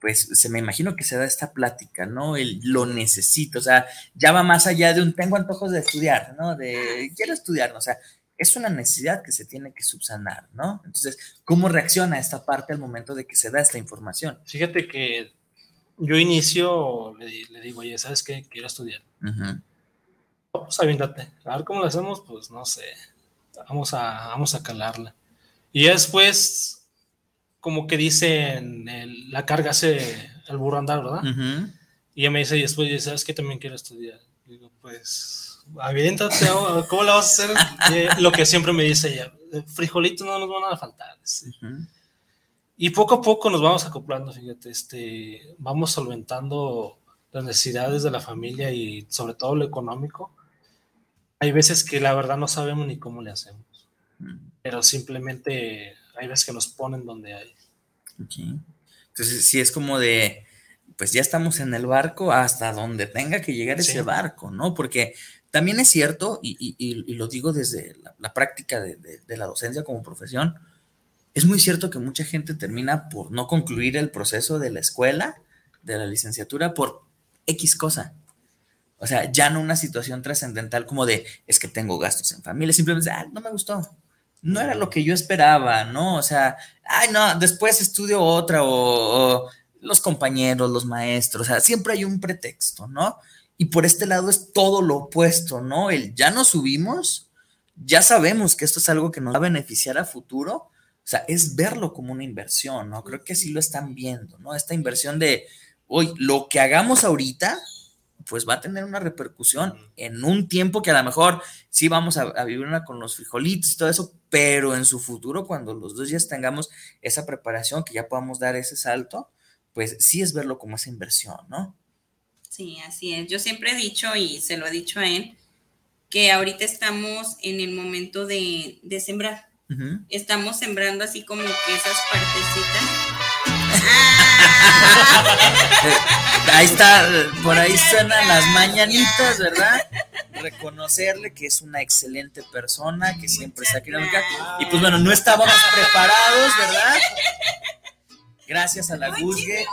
pues se me imagino que se da esta plática, ¿no? El lo necesito, o sea, ya va más allá de un tengo antojos de estudiar, ¿no? De quiero estudiar, ¿no? o sea, es una necesidad que se tiene que subsanar, ¿no? Entonces, ¿cómo reacciona esta parte al momento de que se da esta información? Fíjate que yo inicio, le, di- le digo, oye, ¿sabes qué? Quiero estudiar. Ujú, Vamos a ver cómo lo hacemos, pues no sé. Vamos a, vamos a calarla. Y después, como que dicen, el- la carga hace el burro andar, ¿verdad? Y ella me dice, y después, ¿sabes qué? También quiero estudiar. Digo, pues, aviéntate. ¿cómo la vas a hacer? Eh, lo que siempre me dice ella, frijolitos no nos van a faltar. dice. Ujú. Y poco a poco nos vamos acoplando, fíjate, este, vamos solventando las necesidades de la familia y sobre todo lo económico. Hay veces que la verdad no sabemos ni cómo le hacemos, Ujú. pero simplemente hay veces que nos ponen donde hay. Ok. Entonces, sí es como de, pues ya estamos en el barco hasta donde tenga que llegar Sí. ese barco, ¿no? Porque también es cierto, y, lo digo desde la, práctica de la docencia como profesión, es muy cierto que mucha gente termina por no concluir el proceso de la escuela, de la licenciatura, por X cosa. O sea, ya no una situación trascendental como de, es que tengo gastos en familia, simplemente, ah, no me gustó. No era lo que yo esperaba, ¿no? O sea, ay, no, después estudio otra o, o los compañeros, los maestros, o sea, siempre hay un pretexto, ¿no? Y por este lado es todo lo opuesto, ¿no? El ya nos subimos, ya sabemos que esto es algo que nos va a beneficiar a futuro, o sea, es verlo como una inversión, ¿no? Creo que así lo están viendo, ¿no? Esta inversión de, hoy, lo que hagamos ahorita, pues va a tener una repercusión en un tiempo que a lo mejor sí vamos a, a, vivir una con los frijolitos y todo eso, pero en su futuro, cuando los dos ya tengamos esa preparación, que ya podamos dar ese salto, pues sí es verlo como esa inversión, ¿no? Sí, así es. Yo siempre he dicho, y se lo he dicho a él, que ahorita estamos en el momento de, de sembrar. Uh -huh. Estamos sembrando así como que esas partecitas. ahí está, por ahí suenan las mañanitas, ¿verdad? Reconocerle que es una excelente persona, que siempre está aquí Y pues bueno, no estábamos preparados, ¿verdad? Gracias a la Guzgue.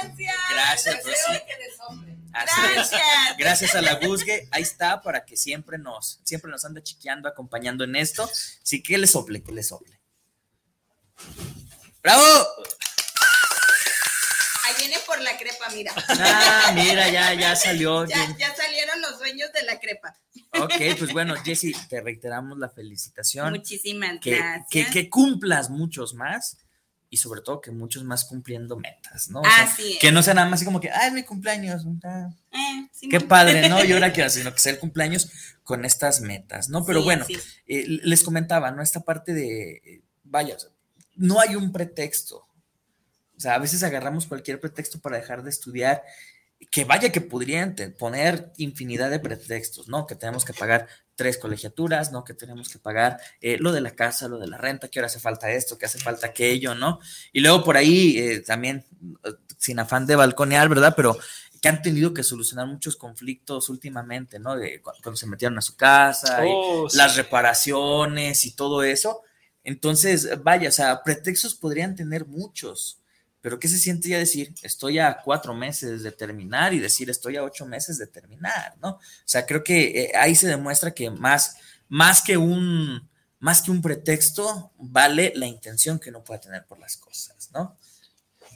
Gracias. Gracias, pues. Así Gracias. Gracias a la Guzgue, ahí está para que siempre nos, siempre nos anda chiqueando, acompañando en esto. Sí, que le sople, que le sople. ¡Bravo! Ahí viene por la crepa, mira. Ah, mira, ya, ya salió. Ya, ya salieron los dueños de la crepa. Ok, pues bueno, Jessy, te reiteramos la felicitación. Muchísimas que, gracias. Que, que, cumplas muchos más y sobre todo que muchos más cumpliendo metas, ¿no? O Así sea, es. Que no sea nada más así como que, ah, es mi cumpleaños. Ah, Eh, sí, Qué no. padre, ¿no? Y ahora quiero, sino que sea el cumpleaños con estas metas, ¿no? Pero Sí, bueno, eh, les comentaba, ¿no? Esta parte de, eh, vaya, o sea, no hay un pretexto. O sea, a veces agarramos cualquier pretexto para dejar de estudiar, que vaya que podrían poner infinidad de pretextos, ¿no? Que tenemos que pagar tres colegiaturas, ¿no? Que tenemos que pagar eh, lo de la casa, lo de la renta, que ahora hace falta esto, que hace falta aquello, ¿no? Y luego por ahí eh, también, eh, sin afán de balconear, ¿verdad? Pero que han tenido que solucionar muchos conflictos últimamente, ¿no? De cu- cuando se metieron a su casa, y Oh, sí. las reparaciones y todo eso. Entonces, vaya, o sea, pretextos podrían tener muchos, pero ¿qué se siente ya decir, estoy a cuatro meses de terminar y decir, estoy a ocho meses de terminar, ¿no? O sea, creo que eh, ahí se demuestra que más, más que un, más que un pretexto, vale la intención que uno pueda tener por las cosas, ¿no?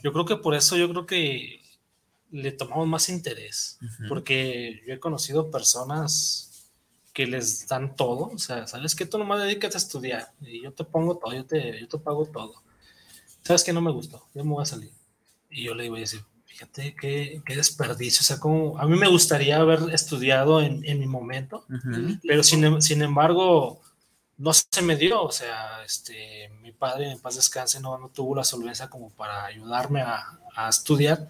Yo creo que por eso yo creo que le tomamos más interés, porque yo he conocido personas que les dan todo, o sea, sabes que tú nomás dedícate a estudiar y yo te pongo todo, yo te, yo te pago todo. Sabes que no me gustó, yo me voy a salir. Y yo le voy a decir, fíjate qué, qué desperdicio, o sea, como a mí me gustaría haber estudiado en, en mi momento, Ujú. pero sin, em- sin embargo no se me dio, o sea, este, mi padre en paz descanse no, no tuvo la solvencia como para ayudarme a, a estudiar,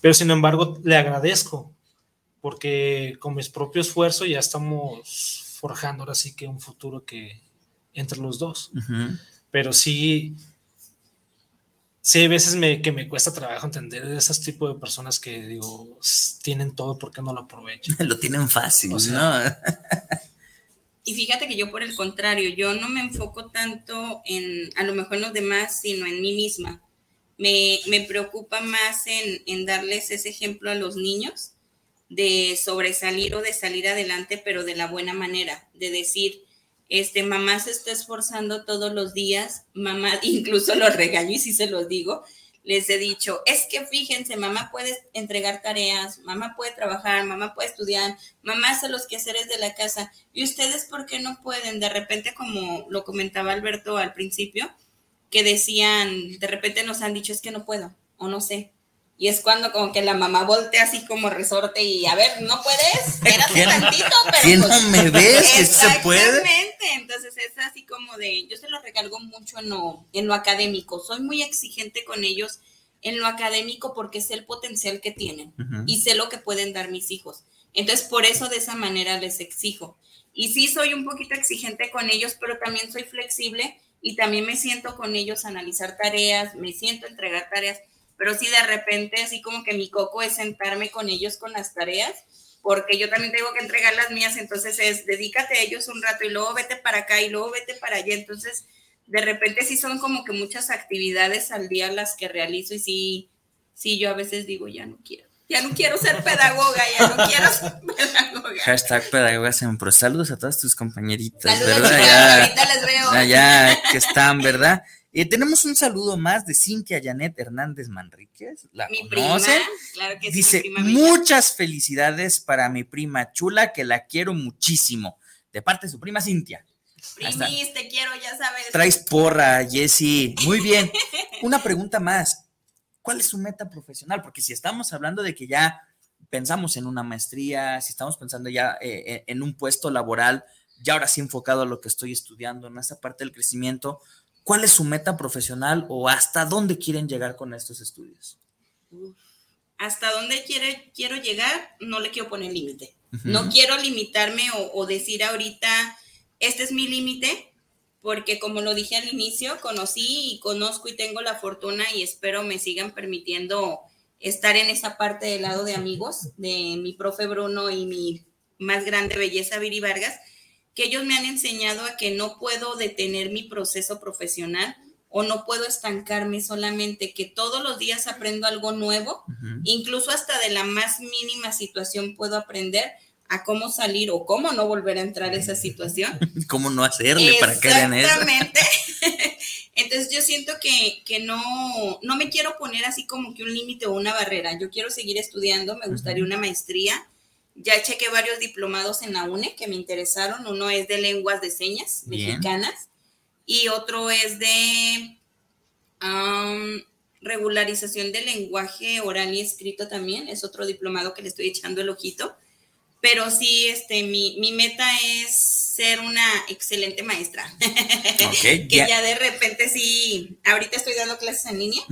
pero sin embargo le agradezco, porque con mis propio esfuerzo ya estamos forjando ahora sí que un futuro que entre los dos, Ujú. pero sí, sí hay veces me, que me cuesta trabajo entender esos tipos de personas que digo, "S- tienen todo, ¿por qué no lo aprovechan? Lo tienen fácil, O sea, ¿no? Y fíjate que yo por el contrario, yo no me enfoco tanto en a lo mejor en los demás, sino en mí misma. Me, me preocupa más en, en darles ese ejemplo a los niños de sobresalir o de salir adelante, pero de la buena manera, de decir, este, mamá se está esforzando todos los días, mamá, incluso los regaño y si se los digo, les he dicho, es que fíjense, mamá puede entregar tareas, mamá puede trabajar, mamá puede estudiar, mamá hace los quehaceres de la casa, y ustedes, ¿por qué no pueden? De repente, como lo comentaba Alberto al principio, que decían, de repente nos han dicho, es que no puedo, o no sé. Y es cuando como que la mamá voltea así como resorte y, a ver, ¿no puedes? Espérate ¿Qué no- tantito, pero ¿Qué pues, no me ves? ¿Que se puede? Exactamente, entonces es así como de, yo se lo recargo mucho en lo, en lo académico, soy muy exigente con ellos en lo académico porque sé el potencial que tienen Ujú. y sé lo que pueden dar mis hijos. Entonces, por eso de esa manera les exijo. Y sí soy un poquito exigente con ellos, pero también soy flexible y también me siento con ellos a analizar tareas, me siento a entregar tareas, pero sí de repente así como que mi coco es sentarme con ellos con las tareas, porque yo también tengo que entregar las mías, entonces es dedícate a ellos un rato y luego vete para acá y luego vete para allá, entonces de repente sí son como que muchas actividades al día las que realizo y sí, sí yo a veces digo ya no quiero, ya no quiero ser pedagoga, ya no quiero ser pedagoga. Hashtag pedagogas en pro. Saludos a todas tus compañeritas, Saludos, ¿verdad? Ya- ahorita les veo. Ah, ya que están, ¿verdad? Eh, tenemos un saludo más de Cintia Janet Hernández Manríquez. ¿La Mi prima, conocen? claro que sí, Dice, mi prima muchas felicidades para mi prima chula, que la quiero muchísimo. De parte de su prima Cintia. Primis, te quiero, ya sabes. Traes porra, Jessy. Muy bien. Una pregunta más. ¿Cuál es su meta profesional? Porque si estamos hablando de que ya pensamos en una maestría, si estamos pensando ya eh, eh, en un puesto laboral, ya ahora sí enfocado a lo que estoy estudiando, en esa parte del crecimiento, ¿cuál es su meta profesional o hasta dónde quieren llegar con estos estudios? Hasta dónde quiere, quiero llegar, no le quiero poner límite. No quiero limitarme o, o decir ahorita, este es mi límite, porque como lo dije al inicio, conocí y conozco y tengo la fortuna y espero me sigan permitiendo estar en esa parte del lado de amigos de mi profe Bruno y mi más grande belleza Viri Vargas, que ellos me han enseñado a que no puedo detener mi proceso profesional o no puedo estancarme solamente, que todos los días aprendo algo nuevo, incluso hasta de la más mínima situación puedo aprender a cómo salir o cómo no volver a entrar a esa situación. ¿Cómo no hacerle para que en eso? Exactamente. Entonces yo siento que, que, no, no me quiero poner así como que un límite o una barrera. Yo quiero seguir estudiando, me gustaría una maestría. Ya chequé varios diplomados en la UNE que me interesaron. Uno es de lenguas de señas mexicanas y otro es de regularización del lenguaje oral y escrito también. Es otro diplomado que le estoy echando el ojito pero sí, este, mi, mi meta es ser una excelente maestra. que ya. de repente sí, ahorita estoy dando clases en línea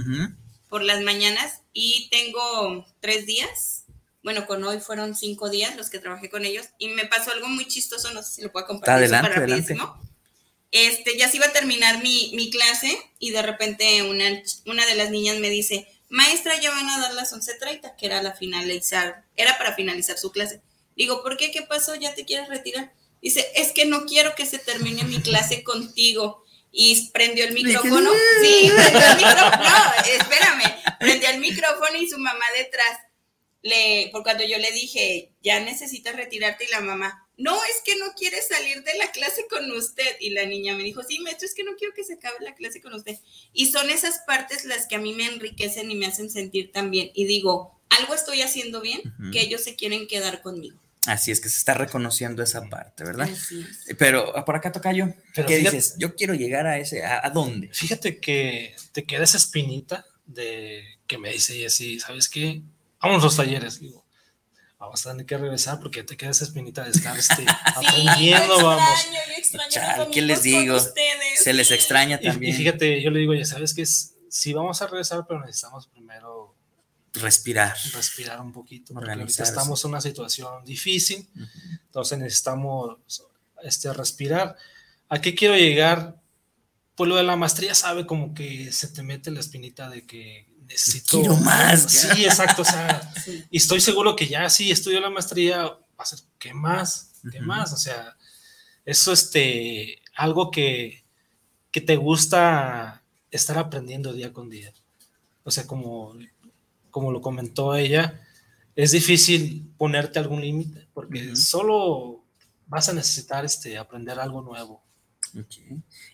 por las mañanas y tengo tres días. Bueno, con hoy fueron cinco días los que trabajé con ellos y me pasó algo muy chistoso, no sé si lo puedo compartir. Adelante, adelante. Este, ya se iba a terminar mi, mi clase y de repente una, una de las niñas me dice, maestra, ya van a dar las 11.30, que era la finalizar, era para finalizar su clase. Digo, ¿por qué? ¿Qué pasó? ¿Ya te quieres retirar? Dice, es que no quiero que se termine mi clase contigo. Y prendió el micrófono. Sí, prendió el micrófono. No, espérame. Prendió el micrófono y su mamá detrás. Le, por cuando yo le dije, ya necesitas retirarte y la mamá, no, es que no quiere salir de la clase con usted. Y la niña me dijo, sí, maestro, es que no quiero que se acabe la clase con usted. Y son esas partes las que a mí me enriquecen y me hacen sentir tan bien. Y digo, algo estoy haciendo bien, que ellos se quieren quedar conmigo. Así es que se está reconociendo esa parte, ¿verdad? Pero ah, por acá toca yo. ¿Qué dices? Yo quiero llegar a ese, ¿a, dónde? Fíjate que te queda esa espinita de que me dice y así, ¿sabes qué? Vamos a los talleres. Digo, vamos a tener que regresar porque te queda esa espinita de estar este, aprendiendo, vamos. ¿Qué les digo? Se les extraña también. Y, fíjate, yo le digo, ya sabes que sí vamos a regresar, pero necesitamos primero respirar. Respirar un poquito. Estamos en una situación difícil, entonces necesitamos este, respirar. ¿A qué quiero llegar? Pues lo de la maestría sabe como que se te mete la espinita de que necesito Quiero más. Sí, exacto. O sea, y estoy seguro que ya sí estudio la maestría, va a ser, ¿qué más? ¿Qué más? O sea, eso este, algo que, que te gusta estar aprendiendo día con día. O sea, como como lo comentó ella, es difícil ponerte algún límite porque solo vas a necesitar este, aprender algo nuevo.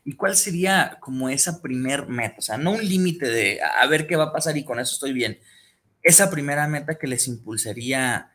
¿Y cuál sería como esa primer meta? O sea, no un límite de a ver qué va a pasar y con eso estoy bien. Esa primera meta que les impulsaría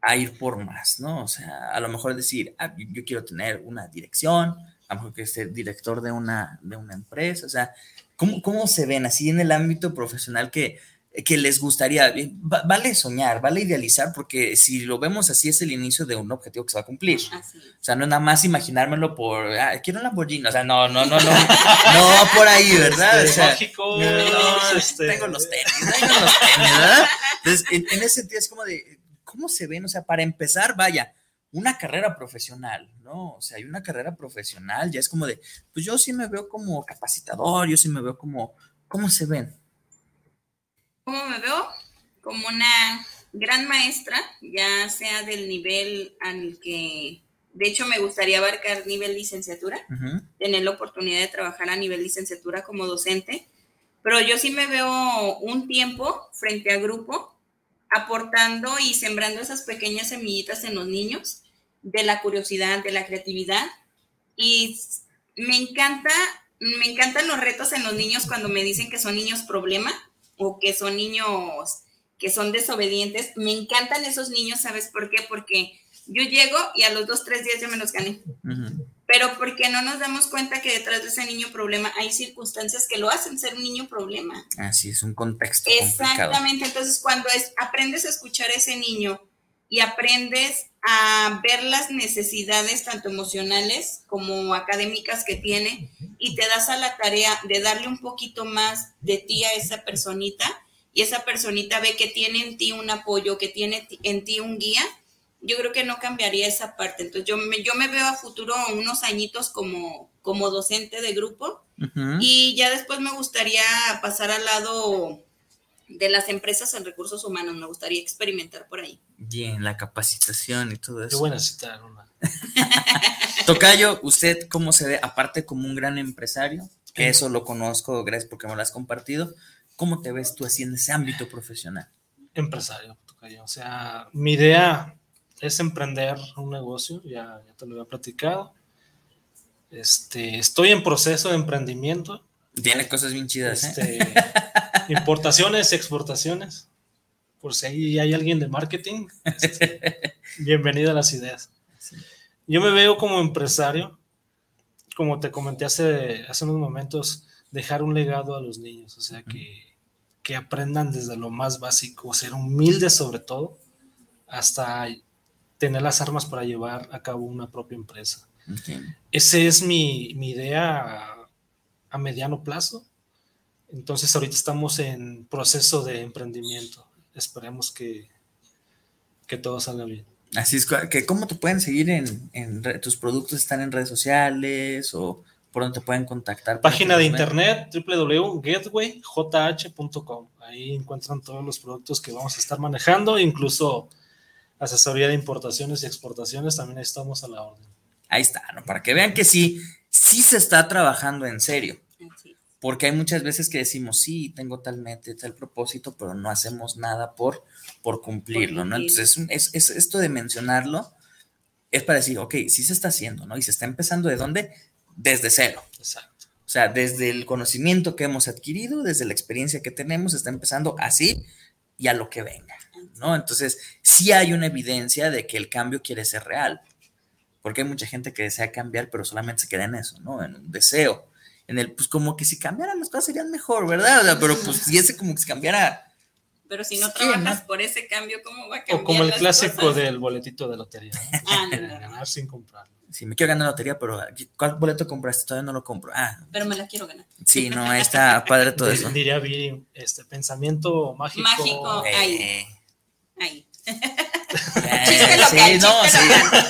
a ir por más, ¿no? O sea, a lo mejor decir, ah, yo quiero tener una dirección, a lo mejor que ser director de una, de una empresa, o sea, ¿cómo, ¿cómo se ven así en el ámbito profesional que que les gustaría. Eh, vale soñar, vale idealizar, porque si lo vemos así es el inicio de un objetivo que se va a cumplir. O sea, no es nada más imaginármelo por, ah, quiero un Lamborghini, o sea, no, no, no, no, no por ahí, ¿verdad? Este, o sea, no, este... tengo los tenis, tengo los tenis, ¿verdad? Entonces, en, en, ese sentido es como de, ¿cómo se ven? O sea, para empezar, vaya, una carrera profesional, ¿no? O sea, hay una carrera profesional, ya es como de, pues yo sí me veo como capacitador, yo sí me veo como, ¿cómo se ven? ¿Cómo me veo? Como una gran maestra, ya sea del nivel al que, de hecho, me gustaría abarcar nivel licenciatura, tener la oportunidad de trabajar a nivel licenciatura como docente, pero yo sí me veo un tiempo frente a grupo aportando y sembrando esas pequeñas semillitas en los niños de la curiosidad, de la creatividad y me encanta, me encantan los retos en los niños cuando me dicen que son niños problema o que son niños que son desobedientes. Me encantan esos niños, ¿sabes por qué? Porque yo llego y a los dos, tres días ya me los gané. pero porque no nos damos cuenta que detrás de ese niño problema hay circunstancias que lo hacen ser un niño problema. Así es, un contexto. Exactamente, entonces cuando es, aprendes a escuchar a ese niño y aprendes a ver las necesidades tanto emocionales como académicas que tiene y te das a la tarea de darle un poquito más de ti a esa personita y esa personita ve que tiene en ti un apoyo, que tiene en ti un guía, yo creo que no cambiaría esa parte. Entonces yo me, yo me veo a futuro unos añitos como, como docente de grupo y ya después me gustaría pasar al lado de las empresas en recursos humanos, me gustaría experimentar por ahí. Bien, la capacitación y todo eso. Qué buena cita, Tocayo, ¿usted cómo se ve? Aparte como un gran empresario, que eso lo conozco, gracias porque me lo has compartido, ¿cómo te ves tú así en ese ámbito profesional? Empresario, Tocayo. O sea, mi idea es emprender un negocio, ya, ya te lo había platicado. Este, estoy en proceso de emprendimiento. Tiene cosas bien chidas, ¿eh? este, Importaciones, exportaciones. Por si ahí hay alguien de marketing, este, bienvenido a las ideas. Yo me veo como empresario, como te comenté hace, hace unos momentos, dejar un legado a los niños, o sea, que, que aprendan desde lo más básico, ser humildes sobre todo, hasta tener las armas para llevar a cabo una propia empresa. Esa es mi, mi idea a, mediano plazo. Entonces ahorita estamos en proceso de emprendimiento. Esperemos que, que todo salga bien. Así es, que ¿cómo te pueden seguir en, en tus productos? ¿Están en redes sociales o por dónde te pueden contactar? Página de internet www.getwayjh.com. Ahí encuentran todos los productos que vamos a estar manejando, incluso asesoría de importaciones y exportaciones, también estamos a la orden. Ahí está, ¿no? Para que vean que sí, sí se está trabajando en serio. Porque hay muchas veces que decimos, sí, tengo tal meta, tal propósito, pero no hacemos nada por, por cumplirlo, ¿no? Entonces, es, es, esto de mencionarlo es para decir, ok, sí se está haciendo, ¿no? Y se está empezando de dónde? Desde cero. Exacto. O sea, desde el conocimiento que hemos adquirido, desde la experiencia que tenemos, está empezando así y a lo que venga. ¿no? Entonces, sí hay una evidencia de que el cambio quiere ser real, porque hay mucha gente que desea cambiar, pero solamente se queda en eso, ¿no? En un deseo, en el, pues como que si cambiaran las cosas serían mejor, ¿verdad? pero pues si ese como que se cambiara... Pero si no trabajas por ese cambio, ¿cómo va a cambiar? O como el clásico del boletito de lotería, ¿no? Ah, no, no, Ganar sin comprarlo. Sí, me quiero ganar la lotería, pero ¿cuál boleto compraste? Todavía no lo compro. Ah. Pero me la quiero ganar. Sí, no, ahí está padre todo eso. Diría Viri, este pensamiento mágico. Mágico, ahí. Ahí. Eh, sí, no, sí.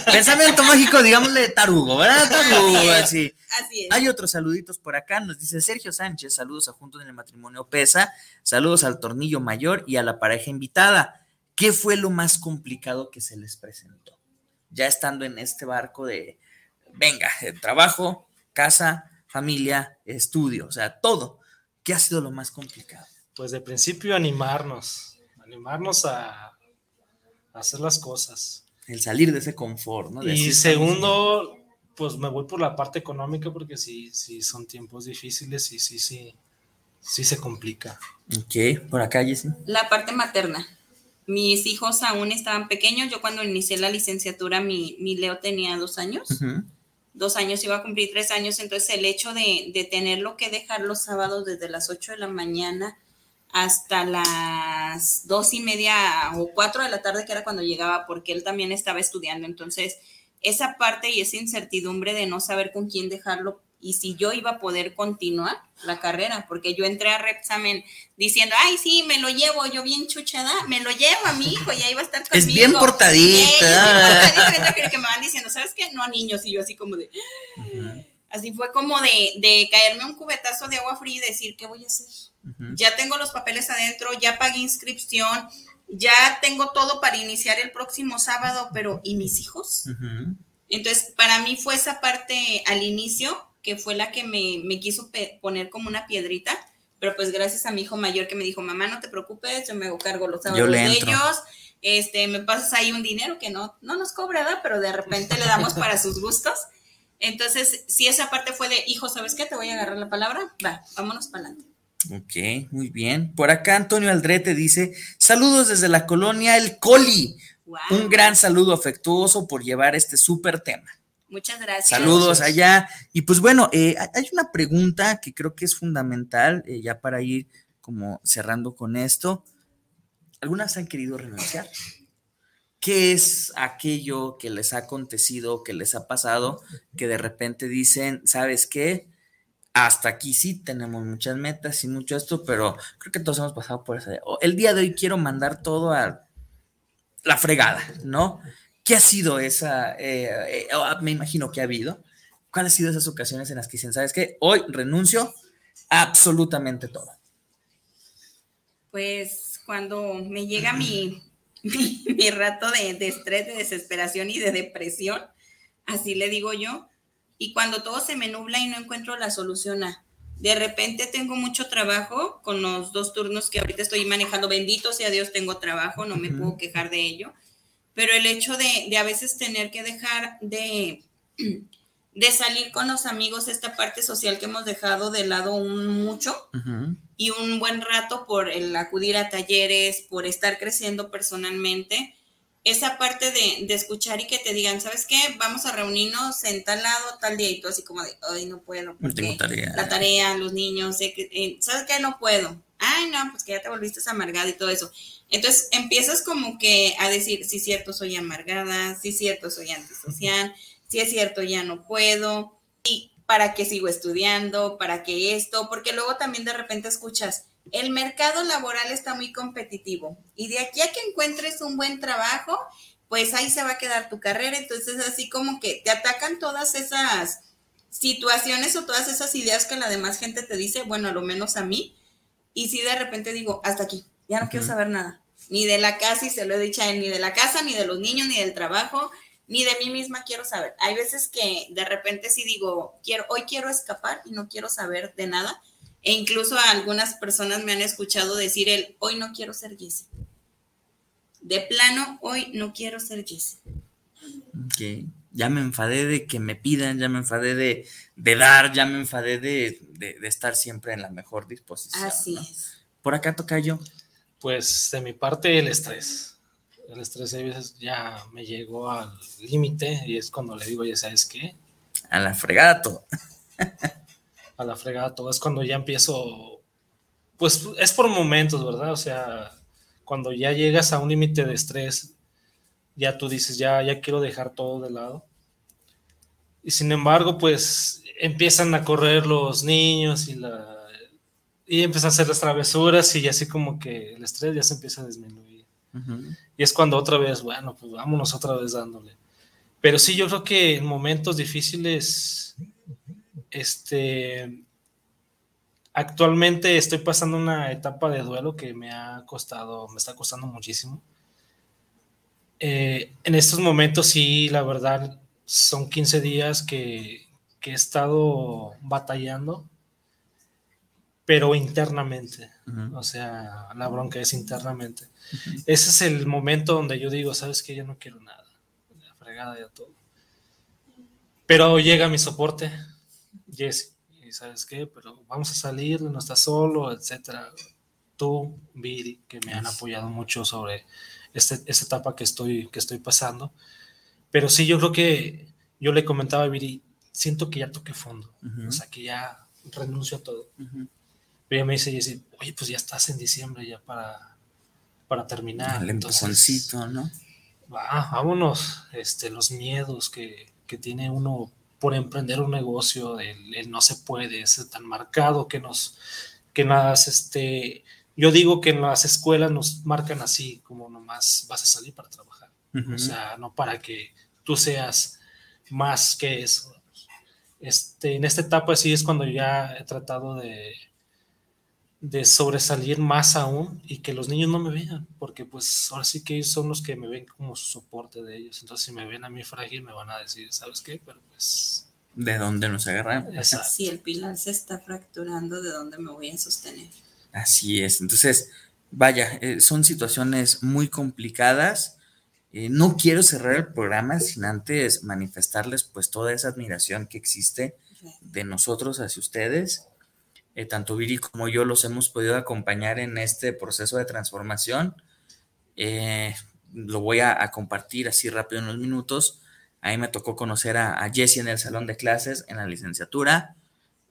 Pensamiento mágico, digámosle tarugo, ¿verdad? Tarugo, así. Así es. Hay otros saluditos por acá, nos dice Sergio Sánchez, saludos a Juntos en el Matrimonio Pesa, saludos al Tornillo Mayor y a la pareja invitada. ¿Qué fue lo más complicado que se les presentó? Ya estando en este barco de, venga, trabajo, casa, familia, estudio, o sea, todo. ¿Qué ha sido lo más complicado? Pues de principio animarnos, animarnos a hacer las cosas. El salir de ese confort, ¿no? y segundo, pues me voy por la parte económica porque sí, sí son tiempos difíciles y sí, sí, sí se complica. Ok, por acá, Jessy. La parte materna. Mis hijos aún estaban pequeños. Yo cuando inicié la licenciatura, mi, mi Leo tenía dos años. Dos años, iba a cumplir tres años. Entonces el hecho de, de tenerlo que dejar los sábados desde las ocho de la mañana hasta las dos y media o cuatro de la tarde, que era cuando llegaba, porque él también estaba estudiando. Entonces, esa parte y esa incertidumbre de no saber con quién dejarlo y si yo iba a poder continuar la carrera, porque yo entré a Repsamen diciendo, ay, sí, me lo llevo, yo bien chuchada, me lo llevo a mi hijo y ahí va a estar conmigo. Es bien portadita. es bien portadita, que me van diciendo, ¿sabes qué? No a niños, y yo así como de... Así fue como de, de caerme un cubetazo de agua fría y decir, ¿qué voy a hacer? Ya tengo los papeles adentro, ya pagué inscripción, ya tengo todo para iniciar el próximo sábado, pero ¿y mis hijos? Entonces, para mí fue esa parte al inicio que fue la que me, me quiso poner como una piedrita, pero pues gracias a mi hijo mayor que me dijo, mamá, no te preocupes, yo me hago cargo los sábados de ellos, este, me pasas ahí un dinero que no, no nos cobra, ¿verdad? Pero de repente le damos para sus gustos. Entonces, si esa parte fue de, hijo, ¿sabes qué? Te voy a agarrar la palabra, va, vámonos para adelante. Ok, muy bien. Por acá Antonio Aldrete dice, saludos desde la colonia El Coli. Un gran saludo afectuoso por llevar este súper tema. Muchas gracias. Saludos allá. Y pues bueno, eh, hay una pregunta que creo que es fundamental, eh, ya para ir como cerrando con esto. ¿Algunas han querido renunciar? ¿Qué es aquello que les ha acontecido, que les ha pasado, que de repente dicen, ¿sabes qué? Hasta aquí sí tenemos muchas metas y mucho esto, pero creo que todos hemos pasado por eso. El día de hoy quiero mandar todo a la fregada, ¿no? ¿Qué ha sido esa? Eh, eh, ah, me imagino que ha habido. ¿Cuáles han sido esas ocasiones en las que dicen, sabes qué? Hoy renuncio absolutamente todo. Pues cuando me llega mi, mi, rato de, de, estrés, de desesperación y de depresión, así le digo yo, y cuando todo se me nubla y no encuentro la solución a, de repente tengo mucho trabajo con los dos turnos que ahorita estoy manejando, bendito sea Dios, tengo trabajo, no me puedo quejar de ello pero el hecho de, a veces tener que dejar de, de salir con los amigos, esta parte social que hemos dejado de lado un mucho y un buen rato por el acudir a talleres, por estar creciendo personalmente, esa parte de, escuchar y que te digan, ¿sabes qué? Vamos a reunirnos en tal lado, tal día, y tú así como de, ay, no puedo, porque la tarea, los niños, eh, ¿sabes qué? No puedo. Ay, no, pues que ya te volviste amargada y todo eso. Entonces empiezas como que a decir, sí es cierto, soy amargada, sí es cierto, soy antisocial, sí es cierto, ya no puedo, y para qué sigo estudiando, para qué esto, porque luego también de repente escuchas, el mercado laboral está muy competitivo y de aquí a que encuentres un buen trabajo, pues ahí se va a quedar tu carrera, entonces así como que te atacan todas esas situaciones o todas esas ideas que la demás gente te dice, bueno, a lo menos a mí, y si de repente digo, hasta aquí, ya no quiero saber nada, ni de la casa, y se lo he dicho a él, ni de la casa, ni de los niños, ni del trabajo, ni de mí misma quiero saber. Hay veces que de repente sí digo, quiero, hoy quiero escapar y no quiero saber de nada. E incluso algunas personas me han escuchado decir el, hoy no quiero ser Jessie. De plano, hoy no quiero ser Jessie. Ok. Ya me enfadé de que me pidan, ya me enfadé de, dar, ya me enfadé de, estar siempre en la mejor disposición. Así es. Por acá toca yo. Pues de mi parte el estrés. El estrés a veces ya me llegó al límite y es cuando le digo, ya sabes qué. A la fregada todo. a la fregada todo. Es cuando ya empiezo, pues es por momentos, ¿verdad? O sea, cuando ya llegas a un límite de estrés, ya tú dices, ya, ya quiero dejar todo de lado. Y sin embargo, pues empiezan a correr los niños y la y empieza a hacer las travesuras y así como que el estrés ya se empieza a disminuir. Y es cuando otra vez, bueno, pues vámonos otra vez dándole. Pero sí, yo creo que en momentos difíciles, este, actualmente estoy pasando una etapa de duelo que me ha costado, me está costando muchísimo. Eh, en estos momentos sí, la verdad, son 15 días que, que he estado batallando pero internamente. O sea, la bronca es internamente. Ese es el momento donde yo digo, sabes que yo no quiero nada, la fregada ya todo. Pero llega mi soporte, Jesse, y sabes qué, pero vamos a salir, no estás solo, etcétera. Tú, Viri, que me han apoyado mucho sobre este, esta etapa que estoy, que estoy pasando. Pero sí, yo creo que yo le comentaba a Viri, siento que ya toqué fondo, o sea, que ya renuncio a todo. Pero ella me dice, Jessy, oye, pues ya estás en diciembre ya para, para terminar. El Entonces, ¿no? Va, vámonos, este, los miedos que, que, tiene uno por emprender un negocio, el, no se puede, es tan marcado que nos, que las, este, yo digo que en las escuelas nos marcan así, como nomás vas a salir para trabajar. O sea, no para que tú seas más que eso. Este, en esta etapa sí es cuando ya he tratado de, de sobresalir más aún y que los niños no me vean, porque pues ahora sí que ellos son los que me ven como su soporte de ellos. Entonces, si me ven a mí frágil, me van a decir, ¿sabes qué? Pero pues... ¿De dónde nos agarramos? Si el pilar se está fracturando, ¿de dónde me voy a sostener? Así es. Entonces, vaya, eh, son situaciones muy complicadas. Eh, no quiero cerrar el programa sin antes manifestarles pues toda esa admiración que existe de nosotros hacia ustedes eh, tanto Viri como yo los hemos podido acompañar en este proceso de transformación. Eh, lo voy a, compartir así rápido en unos minutos. Ahí me tocó conocer a, a Jesse en el salón de clases, en la licenciatura.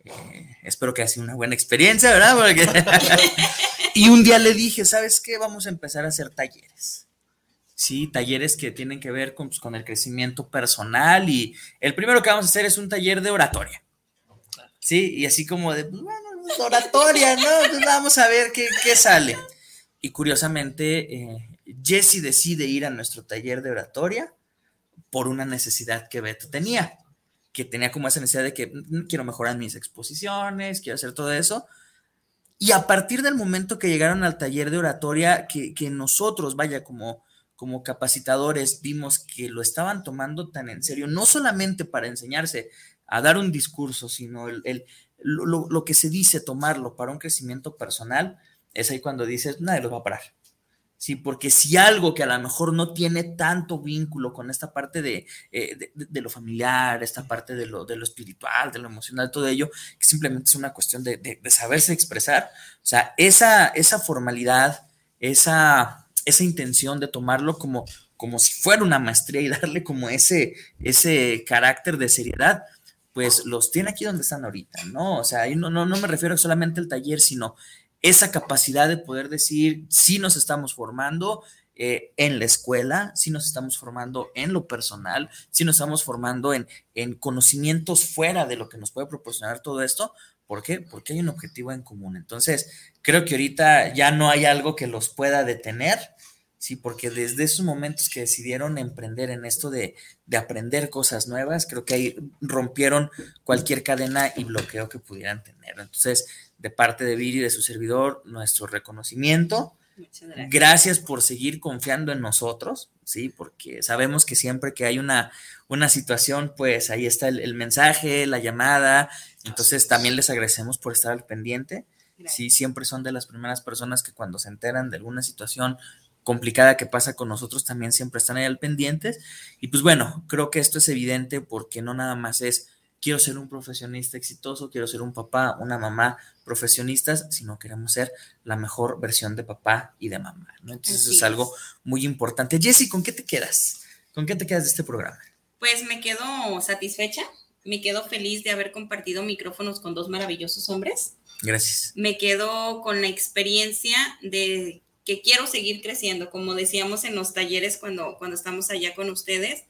Eh, espero que haya sido una buena experiencia, ¿verdad? Porque y un día le dije, ¿sabes qué? Vamos a empezar a hacer talleres. Sí, talleres que tienen que ver con, pues, con el crecimiento personal y el primero que vamos a hacer es un taller de oratoria. Sí, y así como de, pues, bueno, oratoria, ¿no? Pues vamos a ver qué, qué sale. Y curiosamente, eh, Jesse decide ir a nuestro taller de oratoria por una necesidad que Beto tenía, que tenía como esa necesidad de que "Mm, quiero mejorar mis exposiciones, quiero hacer todo eso. Y a partir del momento que llegaron al taller de oratoria, que, que nosotros, vaya, como, como capacitadores, vimos que lo estaban tomando tan en serio, no solamente para enseñarse a dar un discurso, sino el- lo, lo- que se dice, tomarlo para un crecimiento personal, es ahí cuando dices, nadie los va a parar. Sí, porque si algo que a lo mejor no tiene tanto vínculo con esta parte de, eh, de, lo familiar, esta parte de lo, de lo espiritual, de lo emocional, todo ello, que simplemente es una cuestión de saberse expresar. O sea, esa, esa formalidad, esa, esa intención de tomarlo como, como si fuera una maestría y darle como ese, ese carácter de seriedad, pues los tiene aquí donde están ahorita, ¿no? O sea, no, no, no me refiero solamente al taller, sino esa capacidad de poder decir, sí nos estamos formando eh, en la escuela, sí nos estamos formando en lo personal, sí nos estamos formando en, en conocimientos fuera de lo que nos puede proporcionar todo esto. ¿Por qué? Porque hay un objetivo en común. Entonces, creo que ahorita ya no hay algo que los pueda detener, sí, porque desde esos momentos que decidieron emprender en esto de, de aprender cosas nuevas, creo que ahí rompieron cualquier cadena y bloqueo que pudieran tener. Entonces, de parte de Viri y de su servidor, nuestro reconocimiento. Muchas gracias. Gracias por seguir confiando en nosotros, sí, porque sabemos que siempre que hay una, una situación, pues ahí está el, el mensaje, la llamada. Entonces, también les agradecemos por estar al pendiente. Sí, siempre son de las primeras personas que cuando se enteran de alguna situación complicada que pasa con nosotros, también siempre están ahí al pendientes. Y pues bueno, creo que esto es evidente porque no nada más es quiero ser un profesionista exitoso, quiero ser un papá, una mamá profesionistas, sino queremos ser la mejor versión de papá y de mamá. ¿no? Entonces eso es algo muy importante. Jessy, ¿con qué te quedas? ¿Con qué te quedas de este programa? Pues me quedo satisfecha, me quedo feliz de haber compartido micrófonos con dos maravillosos hombres. Gracias. Me quedo con la experiencia de que quiero seguir creciendo, como decíamos en los talleres cuando, cuando estamos allá con ustedes.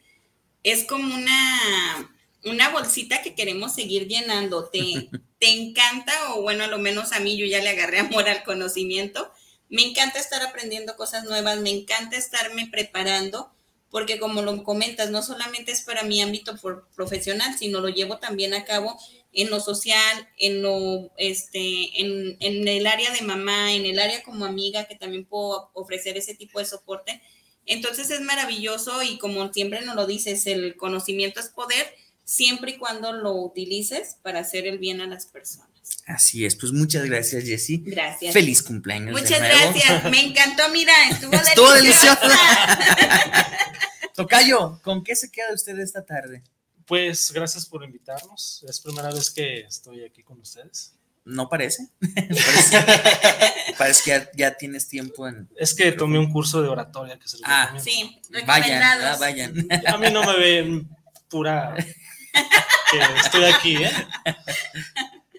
Es como una, una bolsita que queremos seguir llenando. Te, te encanta, o bueno, a lo menos a mí yo ya le agarré amor al conocimiento. Me encanta estar aprendiendo cosas nuevas, me encanta estarme preparando, porque como lo comentas, no solamente es para mi ámbito por- profesional, sino lo llevo también a cabo en lo social, en lo, este, en, en el área de mamá, en el área como amiga, que también puedo ofrecer ese tipo de soporte. Entonces es maravilloso y como siempre nos lo dices, el conocimiento es poder, siempre y cuando lo utilices para hacer el bien a las personas. Así es, pues muchas gracias, Jessy. Gracias. Feliz cumpleaños. de Muchas nuevo. gracias, me encantó, mira, estuvo, Estuvo deliciosa. Tocayo, ¿con qué se queda usted esta tarde? Pues gracias por invitarnos. Es primera vez que estoy aquí con ustedes. No parece. parece, parece que ya, ya tienes tiempo en. Es que tomé un curso de oratoria que se Ah, recomiendo. Sí, Vayan, ah, vayan. A mí no me ven pura que estoy aquí, ¿eh?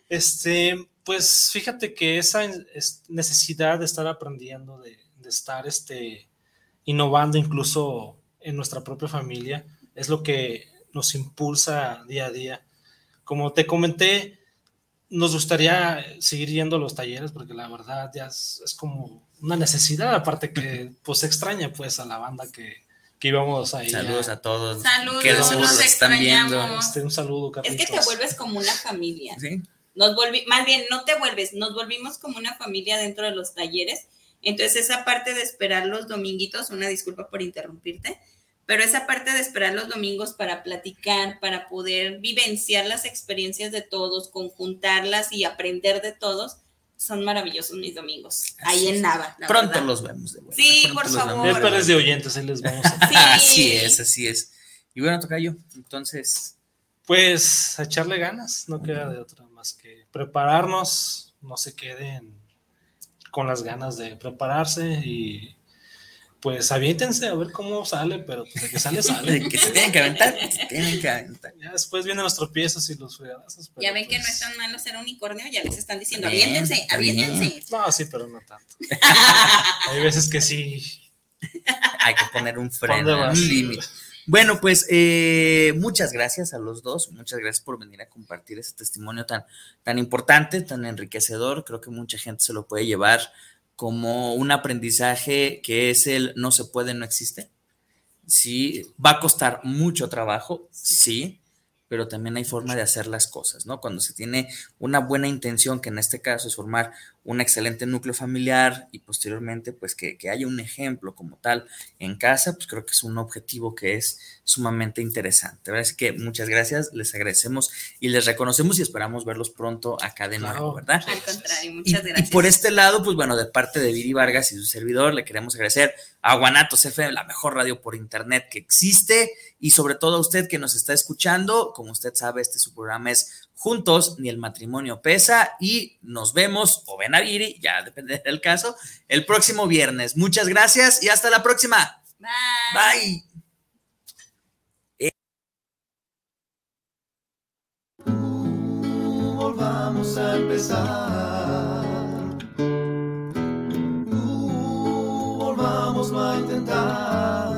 Este, pues fíjate que esa es- necesidad de estar aprendiendo, de, de estar este, innovando incluso en nuestra propia familia, es lo que nos impulsa día a día. Como te comenté, nos gustaría seguir yendo a los talleres porque la verdad ya es, es como una necesidad, aparte que pues extraña pues a la banda que, que íbamos ahí. Saludos a todos. Saludos, que nos lo están viendo. extrañamos. Este, un saludo, Es Carlitos. que te vuelves como una familia. ¿Sí? Nos volvi, más bien, no te vuelves, nos volvimos como una familia dentro de los talleres. Entonces, esa parte de esperar los dominguitos, una disculpa por interrumpirte, pero esa parte de esperar los domingos para platicar, para poder vivenciar las experiencias de todos, conjuntarlas y aprender de todos, son maravillosos mis domingos. Así ahí es. en Nava. la Pronto verdad. los vemos de vuelta. Sí, pronto por favor. vemos Ya de oyentes, ahí les vamos a... Sí. Así es, así es. Y bueno, Tocayo, entonces, Pues a echarle ganas, no queda de otra más que prepararnos, no se queden con las ganas de prepararse y pues aviéntense a ver cómo sale, pero pues de que sale, sale. De que se tienen que aventar, se tienen que aventar. Ya después vienen los tropiezos y los fregadazos. Ya ven que no pues, es tan malo ser unicornio, ya les están diciendo, Bien, aviéntense, aviéntense. No, sí, pero no tanto. Hay veces que sí. Hay que poner un ¿pa' freno, límite. Bueno, pues eh, muchas gracias a los dos, muchas gracias por venir a compartir ese testimonio tan, tan importante, tan enriquecedor. Creo que mucha gente se lo puede llevar como un aprendizaje que es el no se puede, no existe. Sí, va a costar mucho trabajo, sí, pero también hay forma de hacer las cosas, ¿no? Cuando se tiene una buena intención, que en este caso es formar un excelente núcleo familiar y posteriormente, pues que, que haya un ejemplo como tal en casa, pues creo que es un objetivo que es sumamente interesante. ¿verdad? Así que muchas gracias, les agradecemos y les reconocemos y esperamos verlos pronto acá de nuevo, Claro. ¿verdad? Al contrario, Y, muchas y gracias. por este lado, pues bueno, de parte de Viri Vargas y su servidor, le queremos agradecer a Guanatos FM, la mejor radio por internet que existe, y sobre todo a usted que nos está escuchando. Como usted sabe, este su programa es Juntos, ni el matrimonio pesa, y nos vemos, o ven a Viri, ya depende del caso, el próximo viernes. Muchas gracias y hasta la próxima. Bye. Bye. volvamos a empezar. Uh, volvamos a intentar.